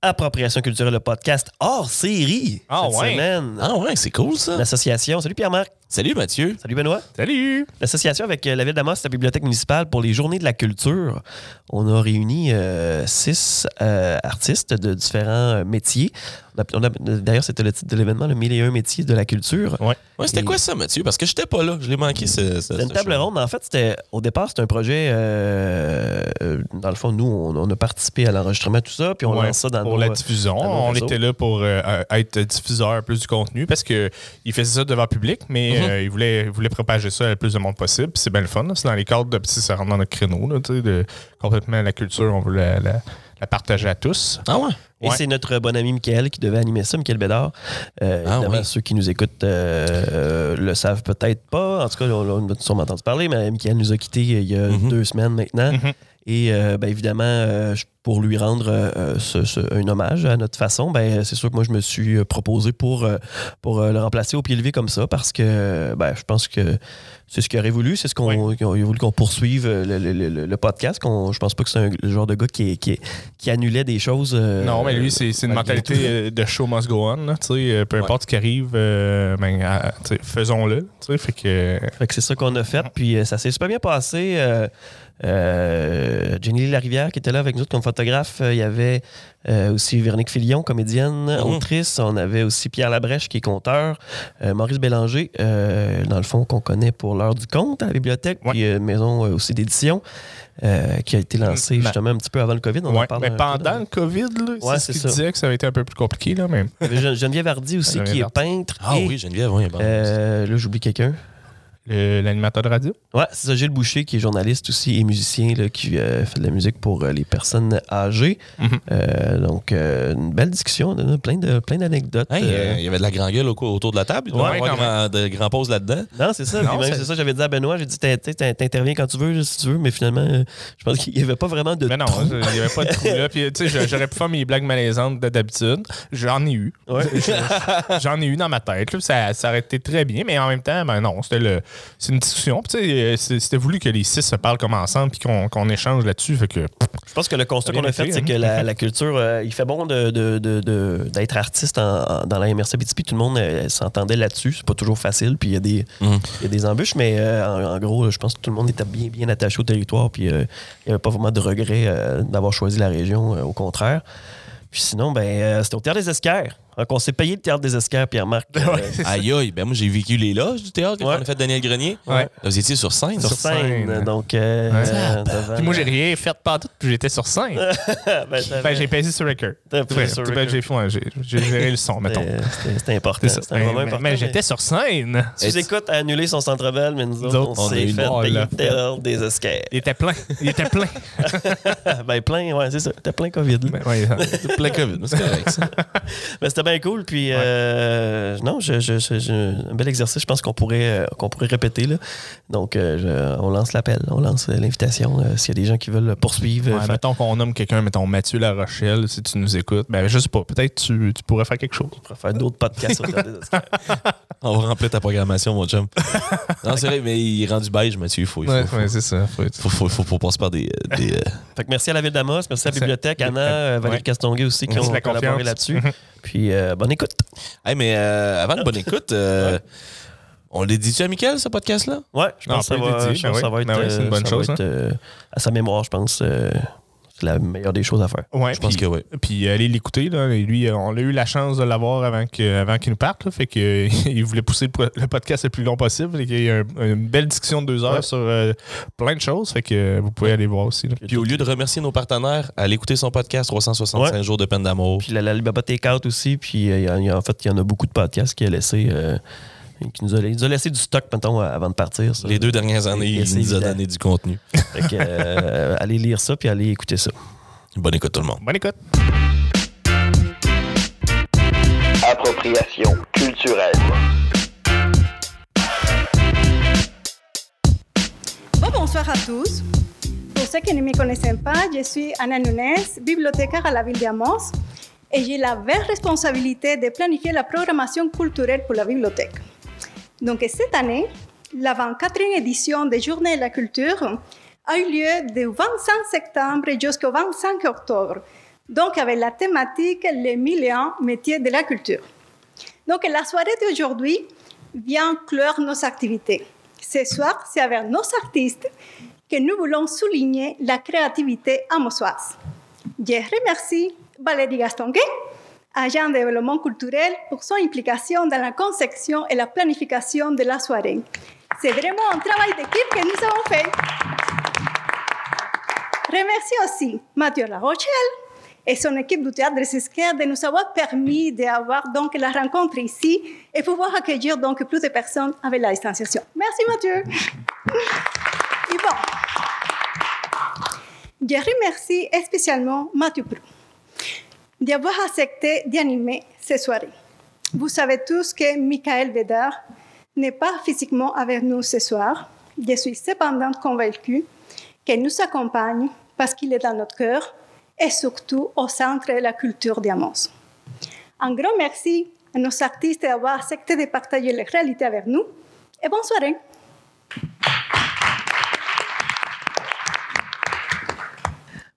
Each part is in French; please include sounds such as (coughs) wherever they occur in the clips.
Appropriation culturelle, le podcast hors série Ah cette ouais. semaine. Ah ouais, c'est cool ça. L'association. Salut Pierre-Marc. Salut Mathieu. Salut Benoît. Salut! L'association avec euh, la Ville d'Amos, la Bibliothèque municipale pour les Journées de la culture. On a réuni euh, six euh, artistes de différents métiers. D'ailleurs, c'était le titre de l'événement, le 1001 métiers de la culture. Ouais. Ouais, c'était Et- quoi ça, Mathieu? Parce que j'étais pas là. Je l'ai manqué. ce- ce- C'était une ce table show. ronde. En fait, c'était au départ, c'était un projet. euh, euh, dans le fond, nous, on, on a participé à l'enregistrement, tout ça, puis on Ouais, lance ça dans pour nos, la euh, diffusion. On réseaux. était là pour euh, euh, être diffuseur plus du contenu parce qu'il faisait ça devant le public, mais Mhm. euh, il, voulait, il voulait propager ça à le plus de monde possible. Puis C'est bien le fun. C'est dans les cadres de ça rentre dans notre créneau. Là, tu sais, de, complètement la culture, on veut la, la- la partager à tous. Ah ouais? Et Ouais. c'est notre bon ami Michael qui devait animer ça, Michael Bédard. Euh, Ah évidemment, oui. ceux qui nous écoutent euh, euh, le savent peut-être pas. En tout cas, on, on a sûrement entendu parler, mais Michael nous a quittés il y a Mhm. deux semaines maintenant. Mhm. Et euh, ben, évidemment, je- pour lui rendre euh, euh, ce- ce- un hommage à notre façon, ben, c'est sûr que moi, je me suis euh, proposé pour, euh, pour euh, le remplacer au pied levé comme ça parce que ben, je pense que c'est ce qu'il aurait voulu. C'est ce qu'on qu'il a voulu qu'on poursuive euh, le, le- le- le podcast. Qu'on, je pense pas que c'est le genre de gars qui, qui, qui annulait des choses. euh, non, mais lui, c'est une mentalité euh, de show must go on. là, euh, peu importe ce qui arrive, euh, ben, faisons-le. Fait que, Fait que c'est ça qu'on a fait. Puis euh, ça s'est super bien passé. Euh, euh, Jenny Larivière qui était là avec nous autres comme photographe. Euh, Il y avait euh, aussi Véronique Filion, comédienne, Mhm. autrice. On avait aussi Pierre Labrèche qui est conteur. Euh, Maurice Bélanger, euh, dans le fond, qu'on connaît pour l'heure du conte à la bibliothèque. Ouais. Puis maison aussi d'édition qui a été lancée Ma- justement un petit peu avant le COVID. On en parle mais peu pendant le COVID, Ouais, c'est ce disait que ça avait été un peu plus compliqué. Là, mais... (laughs) Geneviève Hardy aussi qui est peintre. Ah et, oui, Geneviève, oui, bon. là, j'oublie quelqu'un. Le- L'animateur de radio? Ouais, c'est ça, Gilles Boucher, qui est journaliste aussi et musicien, là, qui euh, fait de la musique pour euh, les personnes âgées. Mhm. Euh, donc, euh, une belle discussion, on a plein de plein d'anecdotes. Hey, il y avait de la grand gueule au- autour de la table. Il doit y Ouais, avoir grand, de grands pauses là-dedans. non, c'est ça. Non, Puis même, c'est- ça, j'avais dit à Benoît, j'ai dit, t'in- t'in- t'interviens quand tu veux, si tu veux, mais finalement, je pense qu'il n'y avait pas vraiment de Mais non, trou. il n'y avait pas de trou là. Puis, tu sais, j'aurais pu faire mes blagues malaisantes de d'habitude. J'en ai eu. Ouais. J'en ai eu dans ma tête. là. Ça, ça aurait été très bien, mais en même temps, ben non, c'était le, c'est une discussion. Puis, tu sais, c'est- c'était voulu que les six se parlent comme ensemble puis qu'on, qu'on échange là-dessus. Fait que, Je pense que le constat qu'on a fait, c'est hein. que la, la culture, euh, il fait bon de, de- de- de- d'être artiste en- en- dans la MRC Abitibi. Tout le monde euh, s'entendait là-dessus. C'est pas toujours facile, puis il y, a des- il y a des embûches, mais euh, en, en gros, je pense que tout le monde était bien, bien attaché au territoire, puis euh, il n'y avait pas vraiment de regret euh, d'avoir choisi la région, euh, au contraire. Puis sinon, ben, euh, c'était au Théâtre des Esquerres. Donc, on s'est payé le Théâtre des Esquerres, Pierre-Marc. (laughs) euh, Aïe, aïe. Ben moi, j'ai vécu les loges du théâtre quand Ouais. on a fait Daniel Grenier. Ouais. Là, vous étiez sur scène. sur sur scène. scène. Donc, euh, Ouais. euh, devant- puis moi, j'ai rien fait pas tout, puis j'étais sur scène. (laughs) Ben, ben, j'ai pesé sur record. ben, j'ai, j'ai, géré le son, mettons. C'était- important. C'est ça. C'était un Mais, moment mais- important. mais mais- j'étais sur scène. Sous-écoute a annulé son centre belle, mais nous autres, on, s'est fait payer le théâtre des escaliers. Il était plein. Il était plein. (laughs) ben, plein, ouais, c'est ça. C'était plein COVID. Ben, plein COVID. C'est correct, ça. Mais c'était bien cool. Puis, euh, non, je, je- je- je- un bel exercice, je pense qu'on pourrait, euh, qu'on pourrait répéter. Là. Donc, euh, je- on lance l'appel, on lance l'invitation. S'il y a des gens qui veulent poursuivre, Ouais, mettons qu'on nomme quelqu'un, mettons Mathieu La Rochelle, si tu nous écoutes. Ben, je sais pas, peut-être tu, tu pourrais faire quelque chose. on pourrait faire d'autres podcasts. (laughs) On va remplir ta programmation, mon chum. (laughs) non, c'est vrai, mais il est rendu beige, Mathieu. Il faut, il faut, Ouais, faut, c'est ça. Faut être- faut, faut, faut- faut passer par des. des, Fait que merci à la Ville d'Amos, merci à la bibliothèque, Anna, Valérie Ouais. Castonguay aussi, qui Merci ont collaboré là-dessus. Puis, euh, bonne écoute. Hey, mais euh, avant de bonne écoute, euh, on l'a dit-tu à Mickaël, ce podcast-là? Ouais, je pense que ça va, le je dire, pense que ça va oui. être, Ben oui, une euh, bonne ça va chose, être, euh, à sa mémoire, je pense. Euh, c'est la meilleure des choses à faire. Ouais, Je pense puis- que oui. Puis allez l'écouter. Là. Et lui, euh, on a eu la chance de l'avoir avant qu'il nous parte. Là. Fait que, euh, (laughs) il voulait pousser le, po- le podcast le plus long possible. Et qu'il y ait un- une belle discussion de deux heures Ouais. sur euh, plein de choses. Fait que euh, vous pouvez aller voir aussi. là. Puis au lieu de remercier nos partenaires, allez écouter son podcast 365 Ouais. jours de peine d'amour. Puis la, la Takeout aussi. Puis euh, il y a- il y a- en fait, il y en a beaucoup de podcasts qui a laissé. euh, qui nous a, il nous a laissé du stock, mettons, avant de partir. ça. Les deux dernières années, il nous a donné du contenu. Fait que, euh, allez lire ça, puis allez écouter ça. Bonne écoute, tout le monde. Bonne écoute. Appropriation culturelle. Bon, bonsoir à tous. Pour ceux qui ne me connaissent pas, je suis Anna Nunes, bibliothécaire à la ville d'Amos, et j'ai la vraie responsabilité de planifier la programmation culturelle pour la bibliothèque. Donc cette année, la 24e édition des Journées de la culture a eu lieu du 25 septembre jusqu'au 25 octobre donc avec la thématique les mille et un métiers de la culture. Donc la soirée d'aujourd'hui vient clore nos activités. Ce soir, c'est avec nos artistes que nous voulons souligner la créativité amosoise. Je remercie Valérie Gastonguet, agent de développement culturel, pour son implication dans la conception et la planification de la soirée. C'est vraiment un travail d'équipe que nous avons fait. Remercie aussi Mathieu Larochelle et son équipe du théâtre Sesquer de nous avoir permis d'avoir donc la rencontre ici et pouvoir accueillir donc plus de personnes avec la distanciation. Merci Mathieu. (laughs) Et bon, je remercie spécialement Mathieu Prou d'avoir accepté d'animer ces soirées. Vous savez tous que Michael Vedar n'est pas physiquement avec nous ce soir. Je suis cependant convaincue qu'il nous accompagne parce qu'il est dans notre cœur et surtout au centre de la culture d'Amos. Un grand merci à nos artistes d'avoir accepté de partager les réalités avec nous et bonne soirée.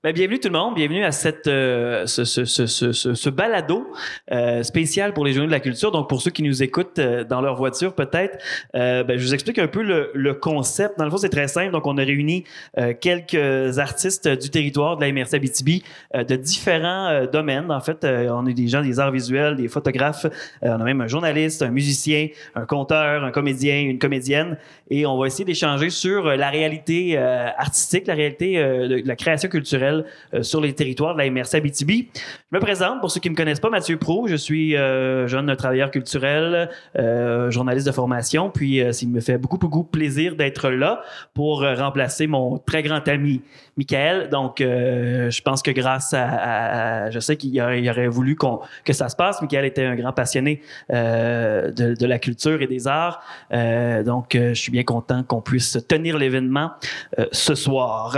Ben, bienvenue tout le monde, bienvenue à cette, euh, ce, ce, ce, ce, ce balado euh, spécial pour les Journées de la culture. Donc pour ceux qui nous écoutent euh, dans leur voiture peut-être, euh, ben, je vous explique un peu le, le, concept. Dans le fond, c'est très simple. Donc on a réuni euh, quelques artistes du territoire de la MRC Abitibi de différents domaines. En fait, on a des gens des arts visuels, des photographes, on a même un journaliste, un musicien, un conteur, un comédien, une comédienne, et on va essayer d'échanger sur la réalité artistique, la réalité de la création culturelle euh, sur les territoires de la MRC Abitibi. Je me présente, pour ceux qui ne me connaissent pas, Mathieu Pro. Je suis euh, jeune travailleur culturel, euh, journaliste de formation. Puis, il me fait beaucoup, beaucoup plaisir d'être là pour remplacer mon très grand ami, Michael. Donc, je pense que grâce à... je sais qu'il aurait, aurait, voulu que ça se passe. Michael était un grand passionné de, de, la culture et des arts. donc, je suis bien content qu'on puisse tenir l'événement ce soir.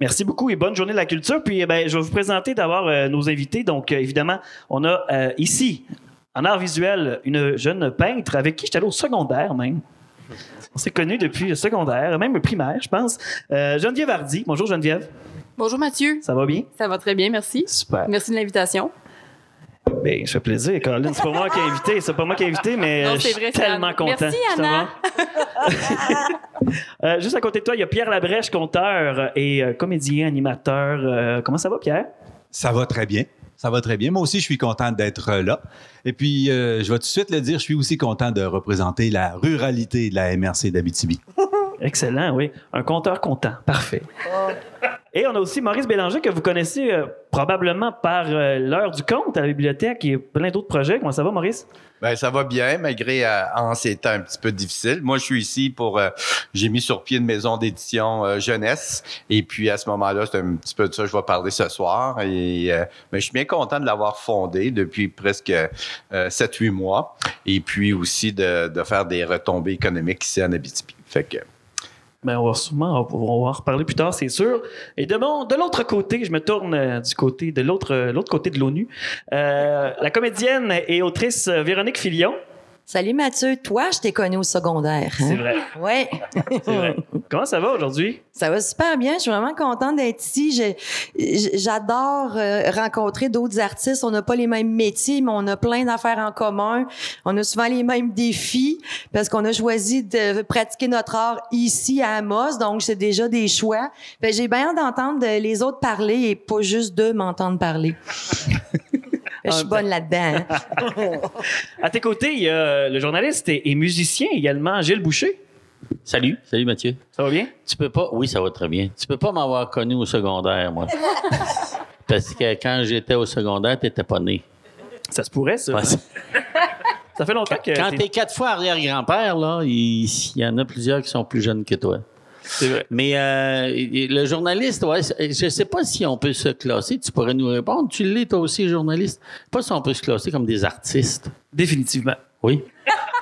Merci beaucoup et bonne journée de la culture. Puis, eh ben, je vais vous présenter d'abord euh, nos invités. Donc, euh, évidemment, on a euh, ici, en art visuel, une jeune peintre avec qui j'étais allé au secondaire même. On s'est connus depuis le secondaire, même le primaire, je pense. Geneviève Hardy. Bonjour, Geneviève. Bonjour, Mathieu. Ça va bien? Ça va très bien, merci. Super. Merci de l'invitation. Bien, ça fait plaisir, Caroline. C'est pas moi qui ai invité, c'est pas moi qui ai invité, mais je suis tellement content. Merci, Anna. (laughs) euh, juste à côté de toi, il y a Pierre Labrèche, conteur et euh, comédien, animateur. Euh, comment ça va, Pierre? Ça va très bien. Ça va très bien. Moi aussi, je suis content d'être là. Et puis, euh, je vais tout de suite le dire, je suis aussi content de représenter la ruralité de la MRC d'Abitibi. (laughs) Excellent, oui. Un compteur content. Parfait. Et on a aussi Maurice Bélanger que vous connaissez euh, probablement par euh, l'heure du conte à la bibliothèque et plein d'autres projets. Comment ça va, Maurice? Ben, ça va bien, malgré euh, en ces temps un petit peu difficiles. Moi, je suis ici pour. Euh, j'ai mis sur pied une maison d'édition euh, jeunesse. Et puis, à ce moment-là, c'est un petit peu de ça que je vais parler ce soir. Et, mais je suis bien content de l'avoir fondé depuis presque 7-8 mois. Et puis aussi de, de faire des retombées économiques ici en Abitibi. Fait que. Ben, on va sûrement on va en reparler plus tard, c'est sûr. Et de, mon, de l'autre côté, je me tourne euh, du côté de l'autre, l'autre côté de l'ONU. Euh, la comédienne et autrice Véronique Filion. Salut Mathieu, toi, je t'ai connu au secondaire. Hein? C'est vrai. Ouais. (laughs) C'est vrai. Comment ça va aujourd'hui? Ça va super bien. Je suis vraiment contente d'être ici. J'adore euh, rencontrer d'autres artistes. On n'a pas les mêmes métiers, mais on a plein d'affaires en commun. On a souvent les mêmes défis parce qu'on a choisi de pratiquer notre art ici à Amos. Donc, c'est déjà des choix. J'ai bien hâte d'entendre les autres parler et pas juste d'eux m'entendre parler. (laughs) Je suis bonne là-dedans. Hein. (laughs) à tes côtés, il y a le journaliste et, musicien également, Gilles Boucher. Salut, salut Mathieu. Ça va bien? Tu peux pas, oui, ça va très bien. Tu peux pas m'avoir connu au secondaire, moi. (laughs) Parce que quand j'étais au secondaire, t'étais pas né. Ça se pourrait, ça. (laughs) ça fait longtemps que. Quand t'es quatre fois arrière-grand-père, là, il y en a plusieurs qui sont plus jeunes que toi. Mais euh, le journaliste, ouais, je ne sais pas si on peut se classer. Tu pourrais nous répondre. Tu l'es toi aussi, journaliste. Pas si on peut se classer comme des artistes. Définitivement. Oui.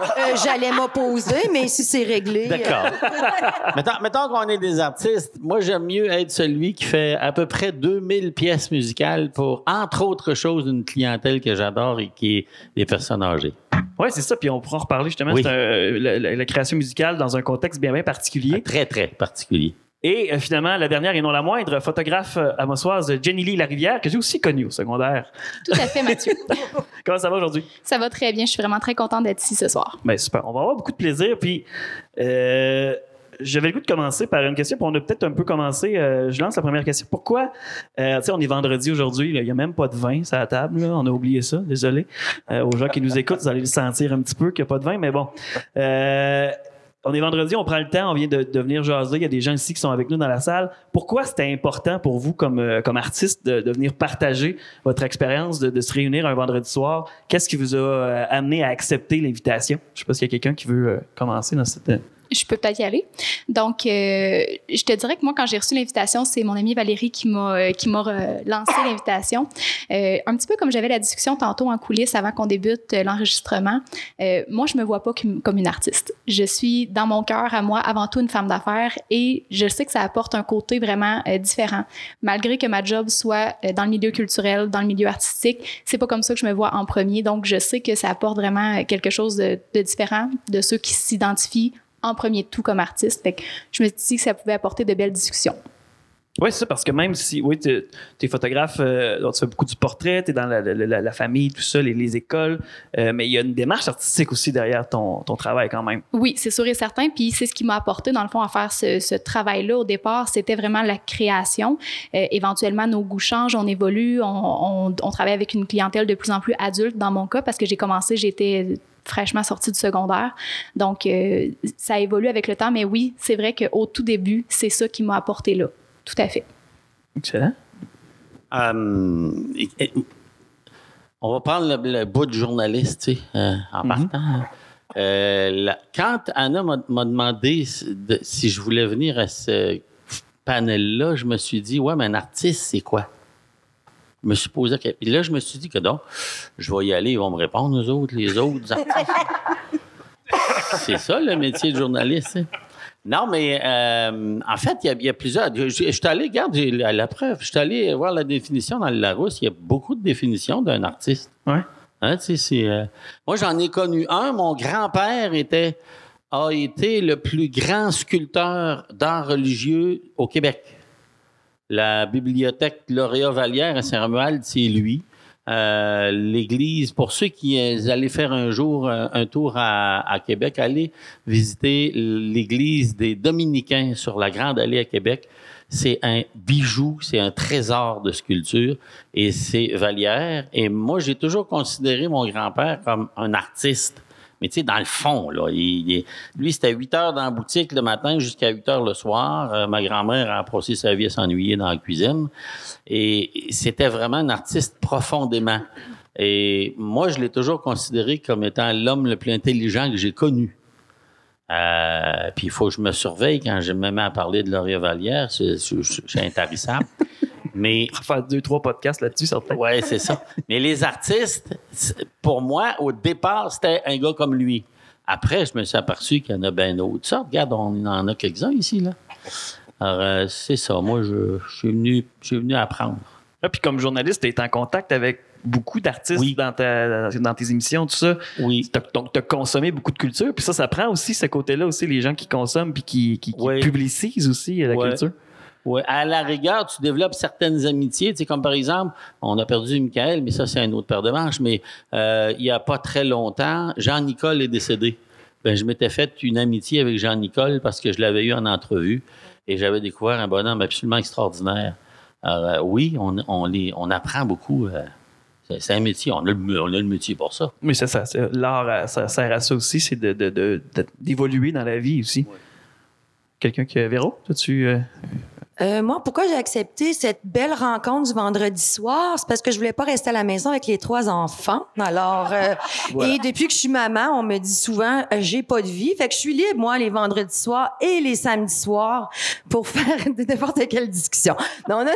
Euh, j'allais m'opposer, mais si c'est réglé. Euh. D'accord. (laughs) mettons, mettons qu'on est des artistes. Moi, j'aime mieux être celui qui fait à peu près 2000 pièces musicales pour, entre autres choses, une clientèle que j'adore et qui est des personnes âgées. Oui, c'est ça. Puis on pourra en reparler justement. C'est la, création musicale dans un contexte bien, bien particulier. très, très particulier. Et euh, finalement, la dernière et non la moindre, photographe euh, amosoise Jenny Lee Larivière, que j'ai aussi connue au secondaire. Tout à fait, Mathieu. (laughs) Comment ça va aujourd'hui? Ça va très bien. Je suis vraiment très contente d'être ici ce soir. Ben super. On va avoir beaucoup de plaisir. Puis, euh, j'avais le goût de commencer par une question. Puis on a peut-être un peu commencé. euh, je lance la première question. Pourquoi, euh, tu sais, on est vendredi aujourd'hui. Il n'y a même pas de vin sur la table. là. On a oublié ça. Désolé. Euh, aux gens qui nous écoutent, vous allez le sentir un petit peu qu'il n'y a pas de vin. Mais bon. On est vendredi, on prend le temps, on vient de, venir jaser. Il y a des gens ici qui sont avec nous dans la salle. Pourquoi c'était important pour vous, comme, euh, comme artiste, de, de venir partager votre expérience, de, se réunir un vendredi soir? Qu'est-ce qui vous a euh, amené à accepter l'invitation? Je sais pas s'il y a quelqu'un qui veut euh, commencer dans cette. Je peux peut-être y aller. Donc, euh, je te dirais que moi, quand j'ai reçu l'invitation, c'est mon amie Valérie qui m'a euh, qui m'a euh, lancé l'invitation. Euh, un petit peu comme j'avais la discussion tantôt en coulisses avant qu'on débute euh, l'enregistrement. euh, moi, je me vois pas comme, une artiste. Je suis dans mon cœur à moi avant tout une femme d'affaires et je sais que ça apporte un côté vraiment différent. Malgré que ma job soit dans le milieu culturel, dans le milieu artistique, c'est pas comme ça que je me vois en premier. Donc, je sais que ça apporte vraiment quelque chose de, de différent de ceux qui s'identifient en premier de tout comme artiste. Fait que je me suis dit que ça pouvait apporter de belles discussions. Oui, c'est ça, parce que même si, oui, tu es photographe, euh, tu fais beaucoup du portrait, tu es dans la, la- la- la famille, tout ça, les, les écoles, euh, mais il y a une démarche artistique aussi derrière ton, ton travail quand même. Oui, c'est sûr et certain. Puis c'est ce qui m'a apporté, dans le fond, à faire ce, ce travail-là au départ. C'était vraiment la création. Euh, éventuellement, nos goûts changent, on évolue, on, on- on travaille avec une clientèle de plus en plus adulte dans mon cas parce que j'ai commencé, j'étais fraîchement sortie du secondaire. Donc, euh, ça évolue avec le temps. Mais oui, c'est vrai qu'au tout début, c'est ça qui m'a apporté là. Tout à fait. Excellent. Euh, et- et- on va prendre le, le bout de journaliste, tu sais, euh, en partant. Euh, la- quand Anna m'a m'a demandé si, de- si je voulais venir à ce panel-là, je me suis dit, ouais, mais un artiste, c'est quoi? Je me suis posé. que- Puis là, je me suis dit que donc, je vais y aller, ils vont me répondre, aux autres, les autres artistes. (laughs) c'est ça, le métier de journaliste. hein. Non, mais euh, en fait, il y a- il y, a plusieurs. Je, suis allé, regarde, j'ai la, la preuve. Je suis allé voir la définition dans le Larousse. Il y a beaucoup de définitions d'un artiste. Ouais. Hein, euh, moi, j'en ai connu un. Mon grand-père était, a été le plus grand sculpteur d'art religieux au Québec. La bibliothèque Lauréat Vallière à Saint-Romuald, c'est lui. Euh, L'église, pour ceux qui euh, allaient faire un jour euh, un tour à, à Québec, allez visiter l'église des Dominicains sur la Grande Allée à Québec. C'est un bijou, c'est un trésor de sculpture et c'est Vallière. Et moi, j'ai toujours considéré mon grand-père comme un artiste. Mais tu sais, dans le fond, là, lui, c'était 8 heures dans la boutique le matin jusqu'à 8 heures le soir. Euh, ma grand-mère a passé sa vie à s'ennuyer dans la cuisine. Et c'était vraiment un artiste profondément. Et moi, je l'ai toujours considéré comme étant l'homme le plus intelligent que j'ai connu. Euh, puis il faut que je me surveille quand je me mets à parler de Laurier Vallière. C'est intarissable. Mais On va faire deux, trois podcasts là-dessus, certains. Ouais, c'est ça. Mais les artistes, pour moi, au départ, c'était un gars comme lui. Après, je me suis aperçu qu'il y en a bien d'autres sortes. Regarde, on en a quelques-uns ici, là. Alors, euh, c'est ça. Moi, je, je suis venu, je suis venu apprendre. Ah, puis comme journaliste, tu es en contact avec beaucoup d'artistes Oui. dans, ta- dans tes émissions, tout ça. Oui. Donc, tu as consommé beaucoup de culture. Puis ça, ça prend aussi ce côté-là aussi, les gens qui consomment puis qui, qui, qui Oui. publicisent aussi euh, la Ouais. culture. Ouais, à la rigueur, tu développes certaines amitiés. Tu sais, comme par exemple, on a perdu Michael, mais ça, c'est un autre paire de manches. Mais euh, il n'y a pas très longtemps, Jean-Nicole est décédé. Ben, je m'étais fait une amitié avec Jean-Nicole parce que je l'avais eu en entrevue et j'avais découvert un bonhomme absolument extraordinaire. Alors, euh, oui, on, on, les, on apprend beaucoup. euh, c'est un métier. On a, le, on a le métier pour ça. Mais c'est ça. L'art, ça sert à ça aussi, c'est de- de- de- de- d'évoluer dans la vie aussi. Quelqu'un qui. Véro, toi-tu. Euh, moi, pourquoi j'ai accepté cette belle rencontre du vendredi soir? C'est parce que je voulais pas rester à la maison avec les trois enfants. Alors, euh, (laughs) et depuis que je suis maman, on me dit souvent, euh, j'ai pas de vie. Fait que je suis libre, moi, les vendredis soirs et les samedis soirs pour (laughs) faire n'importe quelle discussion. Donc, non,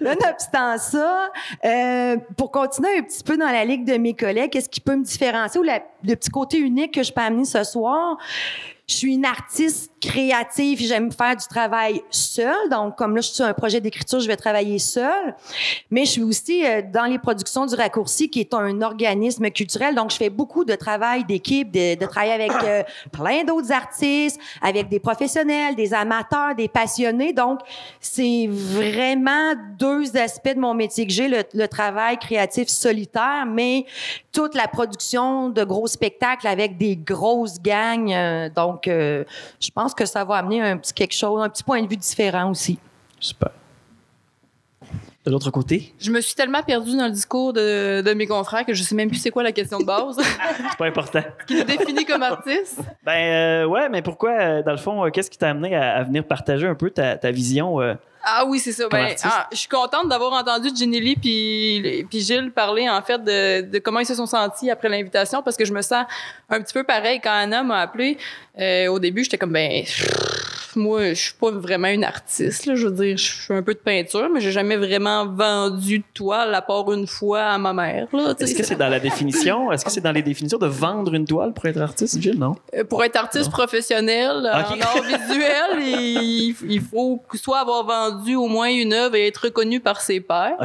nonobstant (laughs) ça, euh, pour continuer un petit peu dans la ligue de mes collègues, qu'est-ce qui peut me différencier ou la- le petit côté unique que je peux amener ce soir? Je suis une artiste créative, j'aime faire du travail seul. Donc, comme là, je suis sur un projet d'écriture, je vais travailler seul. Mais je suis aussi euh, dans les productions du Raccourci, qui est un organisme culturel. Donc, je fais beaucoup de travail d'équipe, de, de travailler avec euh, plein d'autres artistes, avec des professionnels, des amateurs, des passionnés. Donc, c'est vraiment deux aspects de mon métier que j'ai, le, le travail créatif solitaire, mais toute la production de gros spectacles avec des grosses gangs. euh, donc, euh, je pense que ça va amener un petit quelque chose, un petit point de vue différent aussi. Super. De l'autre côté, Je me suis tellement perdue dans le discours de, de mes confrères que je sais même plus c'est quoi la question de base (laughs) c'est pas important. qui nous définit comme artiste. Ben euh, ouais, mais pourquoi, euh, dans le fond, euh, qu'est-ce qui t'a amené à, à venir partager un peu ta, ta vision? euh? Ah oui, c'est ça. Ben, ah, je suis contente d'avoir entendu Jenny Lee puis, puis Gilles parler en fait de, de comment ils se sont sentis après l'invitation parce que je me sens un petit peu pareil quand Anna m'a appelé. Euh, au début, j'étais comme ben moi, je suis pas vraiment une artiste. Là. Je veux dire, je fais un peu de peinture, mais j'ai jamais vraiment vendu de toile à part une fois à ma mère. Est-ce que c'est dans la définition? Est-ce que c'est dans les définitions de vendre une toile pour être artiste, Gilles? Non? Euh, Pour être artiste professionnel Ok. en art visuel, il, il faut soit avoir vendu au moins une œuvre et être reconnu par ses pairs.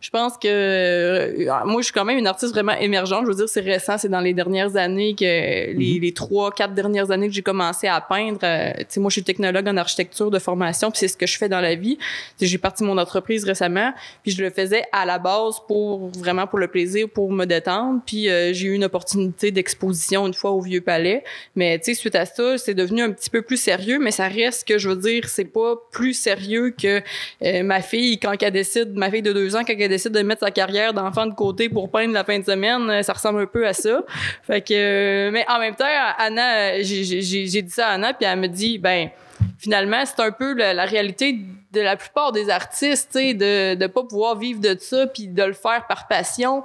Je pense que euh, moi, je suis quand même une artiste vraiment émergente. Je veux dire, c'est récent, c'est dans les dernières années que les, les trois, quatre dernières années que j'ai commencé à peindre. euh, moi, je suis technologue en architecture de formation, puis c'est ce que je fais dans la vie. J'ai parti mon entreprise récemment, puis je le faisais à la base pour vraiment pour le plaisir, pour me détendre. Puis euh, j'ai eu une opportunité d'exposition une fois au Vieux Palais. Mais tu sais, suite à ça, c'est devenu un petit peu plus sérieux, mais ça reste que je veux dire, c'est pas plus sérieux que euh, ma fille quand elle décide, ma fille de deux ans, quand elle décide de mettre sa carrière d'enfant de côté pour peindre la fin de semaine, euh, ça ressemble un peu à ça. Fait que, euh, mais en même temps, Anna, euh, j'ai dit ça à Anna, puis elle me dit, ben finalement, c'est un peu la, la réalité de la plupart des artistes, de de pas pouvoir vivre de ça, puis de le faire par passion,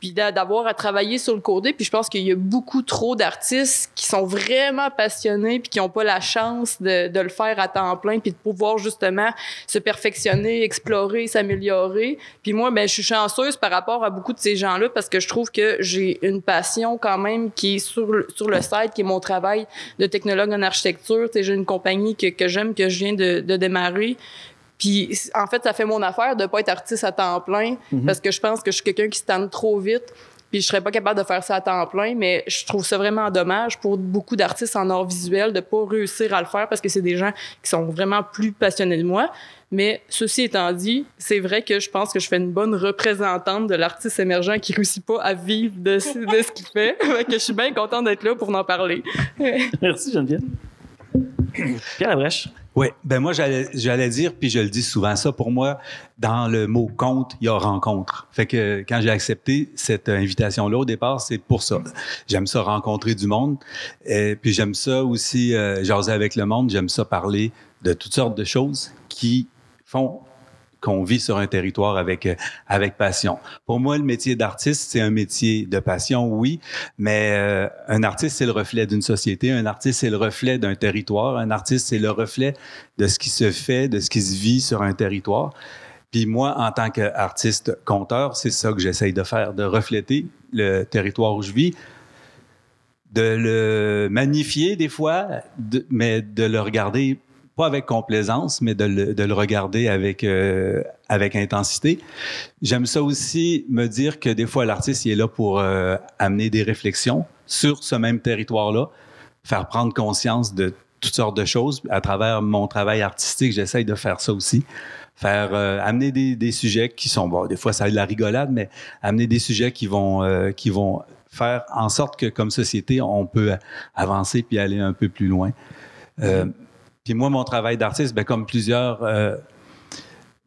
puis d'a- d'avoir à travailler sur le côté. Puis je pense qu'il y a beaucoup trop d'artistes qui sont vraiment passionnés, puis qui ont pas la chance de, de le faire à temps plein, puis de pouvoir justement se perfectionner, explorer, s'améliorer. Puis moi, ben, je suis chanceuse par rapport à beaucoup de ces gens-là parce que je trouve que j'ai une passion quand même qui est sur le, sur le site, qui est mon travail de technologue en architecture. J'ai une compagnie que, que j'aime, que je viens de, de démarrer. Puis en fait, ça fait mon affaire de pas être artiste à temps plein parce que je pense que je suis quelqu'un qui se tanne trop vite. Puis je serais pas capable de faire ça à temps plein, mais je trouve ça vraiment dommage pour beaucoup d'artistes en art visuel de pas réussir à le faire parce que c'est des gens qui sont vraiment plus passionnés de moi. Mais ceci étant dit, c'est vrai que je pense que je fais une bonne représentante de l'artiste émergent qui réussit pas à vivre de, ce- de ce qu'il fait. (laughs) Fait que je suis bien contente d'être là pour en parler. (laughs) Merci, Geneviève. (coughs) Pierre Labrèche. Oui, ben moi j'allais dire puis je le dis souvent ça pour moi dans le mot compte, il y a rencontre. Fait que quand j'ai accepté cette invitation là au départ, c'est pour ça. J'aime ça rencontrer du monde et puis j'aime ça aussi euh, avec le monde, j'aime ça parler de toutes sortes de choses qui font qu'on vit sur un territoire avec, euh, avec passion. Pour moi, le métier d'artiste, c'est un métier de passion, oui, mais euh, un artiste, c'est le reflet d'une société, un artiste, c'est le reflet d'un territoire, un artiste, c'est le reflet de ce qui se fait, de ce qui se vit sur un territoire. Puis moi, en tant qu'artiste conteur, c'est ça que j'essaye de faire, de refléter le territoire où je vis, de le magnifier des fois, mais de le regarder pas avec complaisance, mais de le, de le regarder avec, euh, avec intensité. J'aime ça aussi me dire que des fois, l'artiste il est là pour euh, amener des réflexions sur ce même territoire-là, faire prendre conscience de toutes sortes de choses. À travers mon travail artistique, j'essaye de faire ça aussi. Faire euh, amener des, des sujets qui sont bon, des fois ça a de la rigolade, mais amener des sujets qui vont euh, qui vont faire en sorte que comme société on peut avancer puis aller un peu plus loin. Euh, puis moi, mon travail d'artiste, ben, comme plusieurs, euh,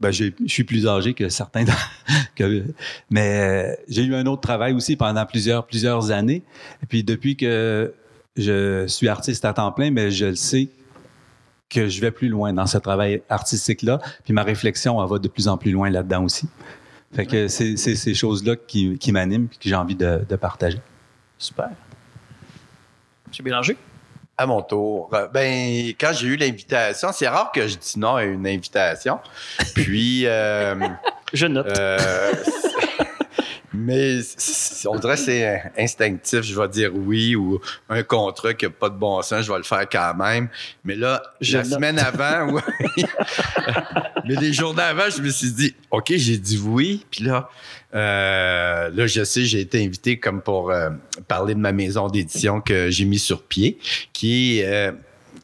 ben, je suis plus âgé que certains, (laughs) que, mais euh, j'ai eu un autre travail aussi pendant plusieurs, plusieurs années. Et puis depuis que je suis artiste à temps plein, mais je le sais que je vais plus loin dans ce travail artistique-là. Puis ma réflexion, elle va de plus en plus loin là-dedans aussi. Fait que c'est c'est ces choses-là qui, qui m'animent et que j'ai envie de, de partager. Super. Monsieur Bélanger? À mon tour. Euh, Ben, quand j'ai eu l'invitation, c'est rare que je dis non à une invitation. Puis, euh, (laughs) Je note. euh, (laughs) Mais on dirait que c'est instinctif, je vais dire oui, ou un contrat qui n'a pas de bon sens, je vais le faire quand même. Mais là, Je la note. semaine avant. (laughs) mais les jours d'avant, je me suis dit, OK, j'ai dit oui. Puis là, euh, là, je sais, j'ai été invité comme pour euh, parler de ma maison d'édition que j'ai mis sur pied, qui euh,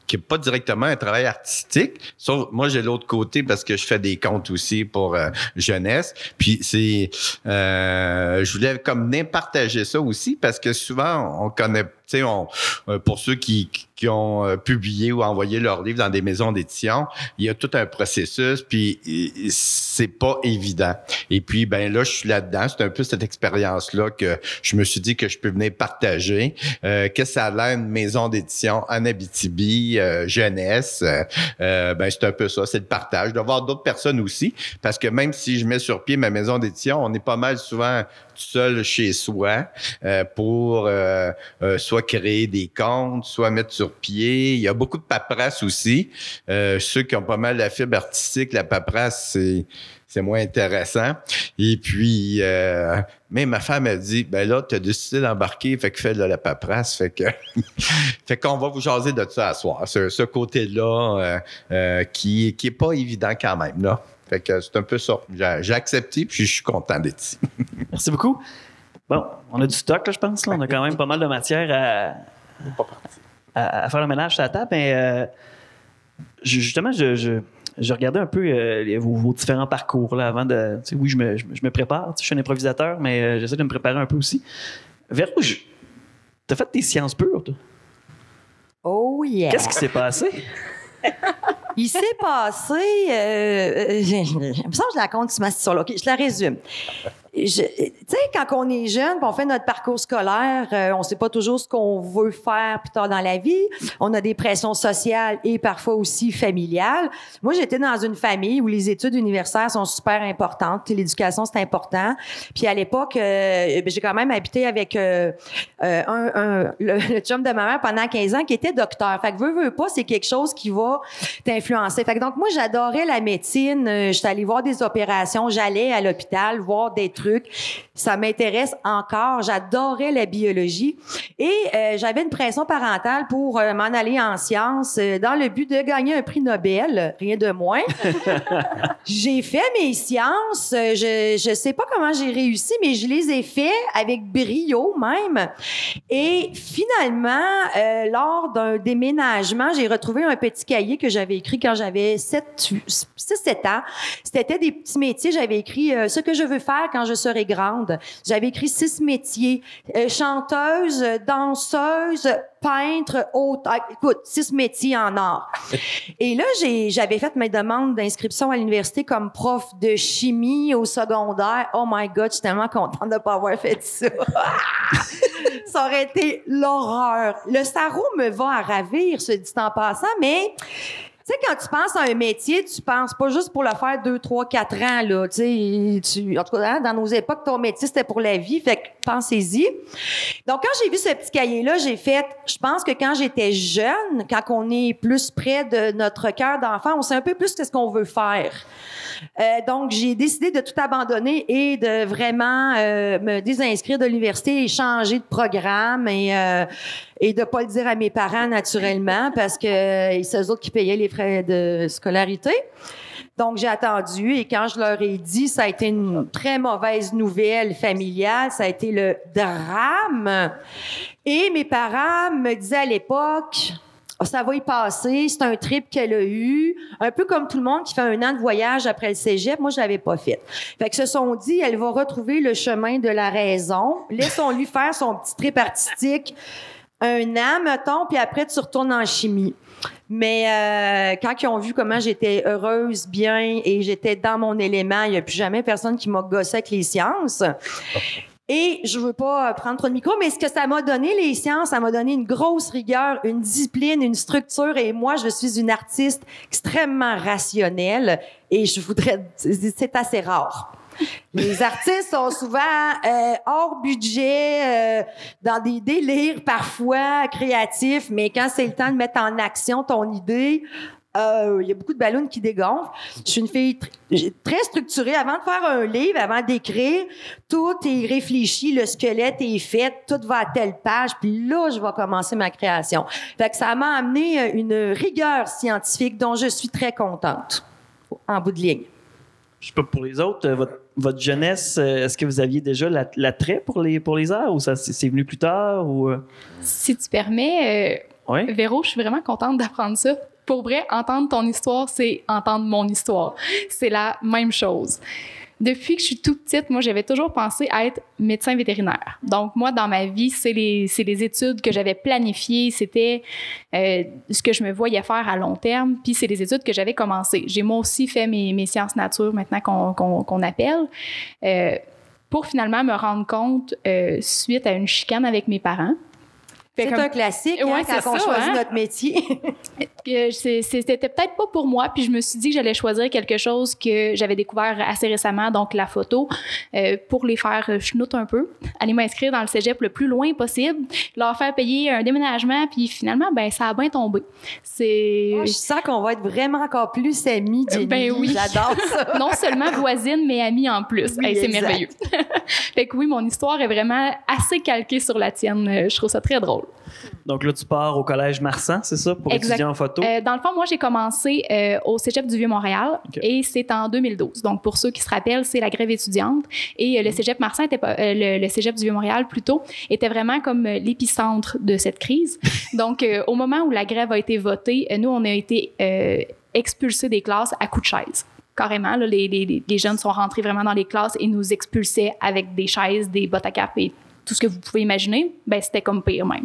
qui n'est pas directement un travail artistique. Sauf, moi, j'ai l'autre côté parce que je fais des comptes aussi pour euh, jeunesse. Puis c'est, euh, je voulais comme partager ça aussi parce que souvent on connaît, tu sais, on, euh, pour ceux qui, qui ont euh, publié ou envoyé leurs livres dans des maisons d'édition, il y a tout un processus. Puis c'est pas évident. Et puis ben là, je suis là-dedans. C'est un peu cette expérience-là que je me suis dit que je peux venir partager. Euh, Qu'est-ce que ça a l'air une maison d'édition en Abitibi, euh, jeunesse? Euh, ben c'est un peu ça, c'est le partage. De voir d'autres personnes aussi, parce que même si je mets sur pied ma maison d'édition, on est pas mal souvent tout seul chez soi euh, pour euh, soit créer des comptes, soit mettre sur pied. Il y a beaucoup de paperasse aussi. Euh, ceux qui ont pas mal la fibre artistique, la paperasse, c'est c'est moins intéressant. Et puis, euh, mais ma femme a dit, ben là, tu as décidé d'embarquer, fait que fais de la paperasse, fait que, (laughs) fait qu'on va vous jaser de ça à soir. Ce, côté-là, euh, qui, qui est pas évident quand même, là. Fait que c'est un peu ça. J'ai accepté, puis je suis content d'être ici. (laughs) Merci beaucoup. Bon, on a du stock, là, je pense. Là. On a quand même pas mal de matière à, à, à faire le ménage sur la table. Mais euh, ju- justement, je, je, je regardais un peu euh, les- vos, vos différents parcours là, avant de. tu sais, oui, je me, je me- je me prépare. tu sais, Je suis un improvisateur, mais euh, j'essaie de me préparer un peu aussi. Véro, je- t'as fait tes sciences pures, toi? Oh yeah. Qu'est-ce qui s'est passé? (laughs) Il s'est (laughs) passé. Euh, me semble que je la compte ma OK, je la résume. Tu sais, quand on est jeune, on fait notre parcours scolaire, euh, on sait pas toujours ce qu'on veut faire plus tard dans la vie. On a des pressions sociales et parfois aussi familiales. Moi, j'étais dans une famille où les études universitaires sont super importantes. L'éducation, c'est important. Puis à l'époque, euh, ben, j'ai quand même habité avec euh, euh, un, un- le, (laughs) le chum de ma mère pendant 15 ans qui était docteur. Fait que veux, veux pas, c'est quelque chose qui va t'influencer. Fait que donc, moi, j'adorais la médecine. Euh, J'étais allée voir des opérations. J'allais à l'hôpital voir des trucs. Ça m'intéresse encore. J'adorais la biologie. Et euh, j'avais une pression parentale pour euh, m'en aller en sciences euh, dans le but de gagner un prix Nobel, rien de moins. (laughs) j'ai fait mes sciences. Je, je sais pas comment j'ai réussi, mais je les ai fait avec brio même. Et finalement, lors d'un déménagement, j'ai retrouvé un petit cahier que j'avais écrit quand j'avais 6-7 ans. C'était des petits métiers. J'avais écrit euh, ce que je veux faire quand je serai grande. J'avais écrit six métiers. Euh, chanteuse, danseuse, peintre, haute. Ah, écoute, six métiers en art. (laughs) Et là, j'avais fait mes demandes d'inscription à l'université comme prof de chimie au secondaire. Oh my God, je suis tellement contente de ne pas avoir fait ça. (laughs) ça aurait été l'horreur. Le sarreau me va à ravir, se dit en passant, mais sais, quand tu penses à un métier, tu penses pas juste pour le faire deux, trois, quatre ans, là. Tu sais, tu, en tout cas, hein, dans nos époques, ton métier, c'était pour la vie. Fait que pensez-y. Donc, quand j'ai vu ce petit cahier-là, j'ai fait, je pense que quand j'étais jeune, quand on est plus près de notre cœur d'enfant, on sait un peu plus ce qu'on veut faire. Euh, donc, j'ai décidé de tout abandonner et de vraiment euh, me désinscrire de l'université et changer de programme et, euh, et de pas le dire à mes parents naturellement parce que euh, c'est eux autres qui payaient les frais de scolarité. Donc, j'ai attendu et quand je leur ai dit, ça a été une très mauvaise nouvelle familiale, ça a été le drame. Et mes parents me disaient à l'époque, Ah, ça va y passer, c'est un trip qu'elle a eu, un peu comme tout le monde qui fait un an de voyage après le cégep, moi je l'avais pas fait. Fait que se sont dit, elle va retrouver le chemin de la raison, laissons-lui faire son petit trip artistique un an, mettons, puis après tu retournes en chimie. Mais euh, quand ils ont vu comment j'étais heureuse, bien, et j'étais dans mon élément, il n'y a plus jamais personne qui m'a gossé avec les sciences. Et je veux pas euh, prendre trop de micro, mais ce que ça m'a donné, les sciences, ça m'a donné une grosse rigueur, une discipline, une structure. Et moi, je suis une artiste extrêmement rationnelle et je voudrais, c'est assez rare. Les artistes sont souvent euh, hors budget, euh, dans des délires parfois créatifs, mais quand c'est le temps de mettre en action ton idée, Euh, Il y a beaucoup de ballons qui dégonflent. Je suis une fille très structurée. Avant de faire un livre, avant d'écrire, tout est réfléchi, le squelette est fait, tout va à telle page, puis là, je vais commencer ma création. Fait ça m'a amené une rigueur scientifique dont je suis très contente, en bout de ligne. Je sais pas pour les autres, votre, votre jeunesse, euh, est-ce que vous aviez déjà la- l'attrait pour les, pour les arts ou ça c'est venu plus tard? Ou, euh? Si tu permets, euh. Véro, je suis vraiment contente d'apprendre ça. Pour vrai, entendre ton histoire, c'est entendre mon histoire. C'est la même chose. Depuis que je suis toute petite, moi, j'avais toujours pensé à être médecin vétérinaire. Donc, moi, dans ma vie, c'est les, les études que j'avais planifiées. C'était euh, ce que je me voyais faire à long terme. Puis, c'est les études que j'avais commencées. J'ai moi aussi fait mes, mes sciences nature maintenant qu'on qu'on- qu'on appelle. Euh, pour finalement me rendre compte, euh, suite à une chicane avec mes parents. Fait C'est comme- un classique hein, Ouais, quand c'est on ça, choisit hein? notre métier. (laughs) c'était peut-être pas pour moi, puis je me suis dit que j'allais choisir quelque chose que j'avais découvert assez récemment, donc la photo, euh, pour les faire chenoute un peu, aller m'inscrire dans le cégep le plus loin possible, leur faire payer un déménagement, puis finalement, ben ça a bien tombé. C'est Moi, je sens qu'on va être vraiment encore plus amis, Jenny. Ben oui. J'adore ça. (laughs) non seulement voisine, mais amie en plus. Oui, Hey, c'est merveilleux. (laughs) fait que oui, mon histoire est vraiment assez calquée sur la tienne. Je trouve ça très drôle. Donc là, tu pars au collège Marsan, c'est ça, pour Exact. étudier en photo? Euh, dans le fond, moi, j'ai commencé euh, au Cégep du Vieux-Montréal et c'est en 2012. Donc, pour ceux qui se rappellent, c'est la grève étudiante. Et euh, le Cégep Marsan était pas, le, le Cégep du Vieux-Montréal, plutôt, était vraiment comme l'épicentre de cette crise. (laughs) Donc, au moment où la grève a été votée, nous, on a été expulsés des classes à coups de chaise. Carrément, là, les, les- les jeunes sont rentrés vraiment dans les classes et nous expulsaient avec des chaises, des bottes à cap et tout ce que vous pouvez imaginer, ben c'était comme pire même.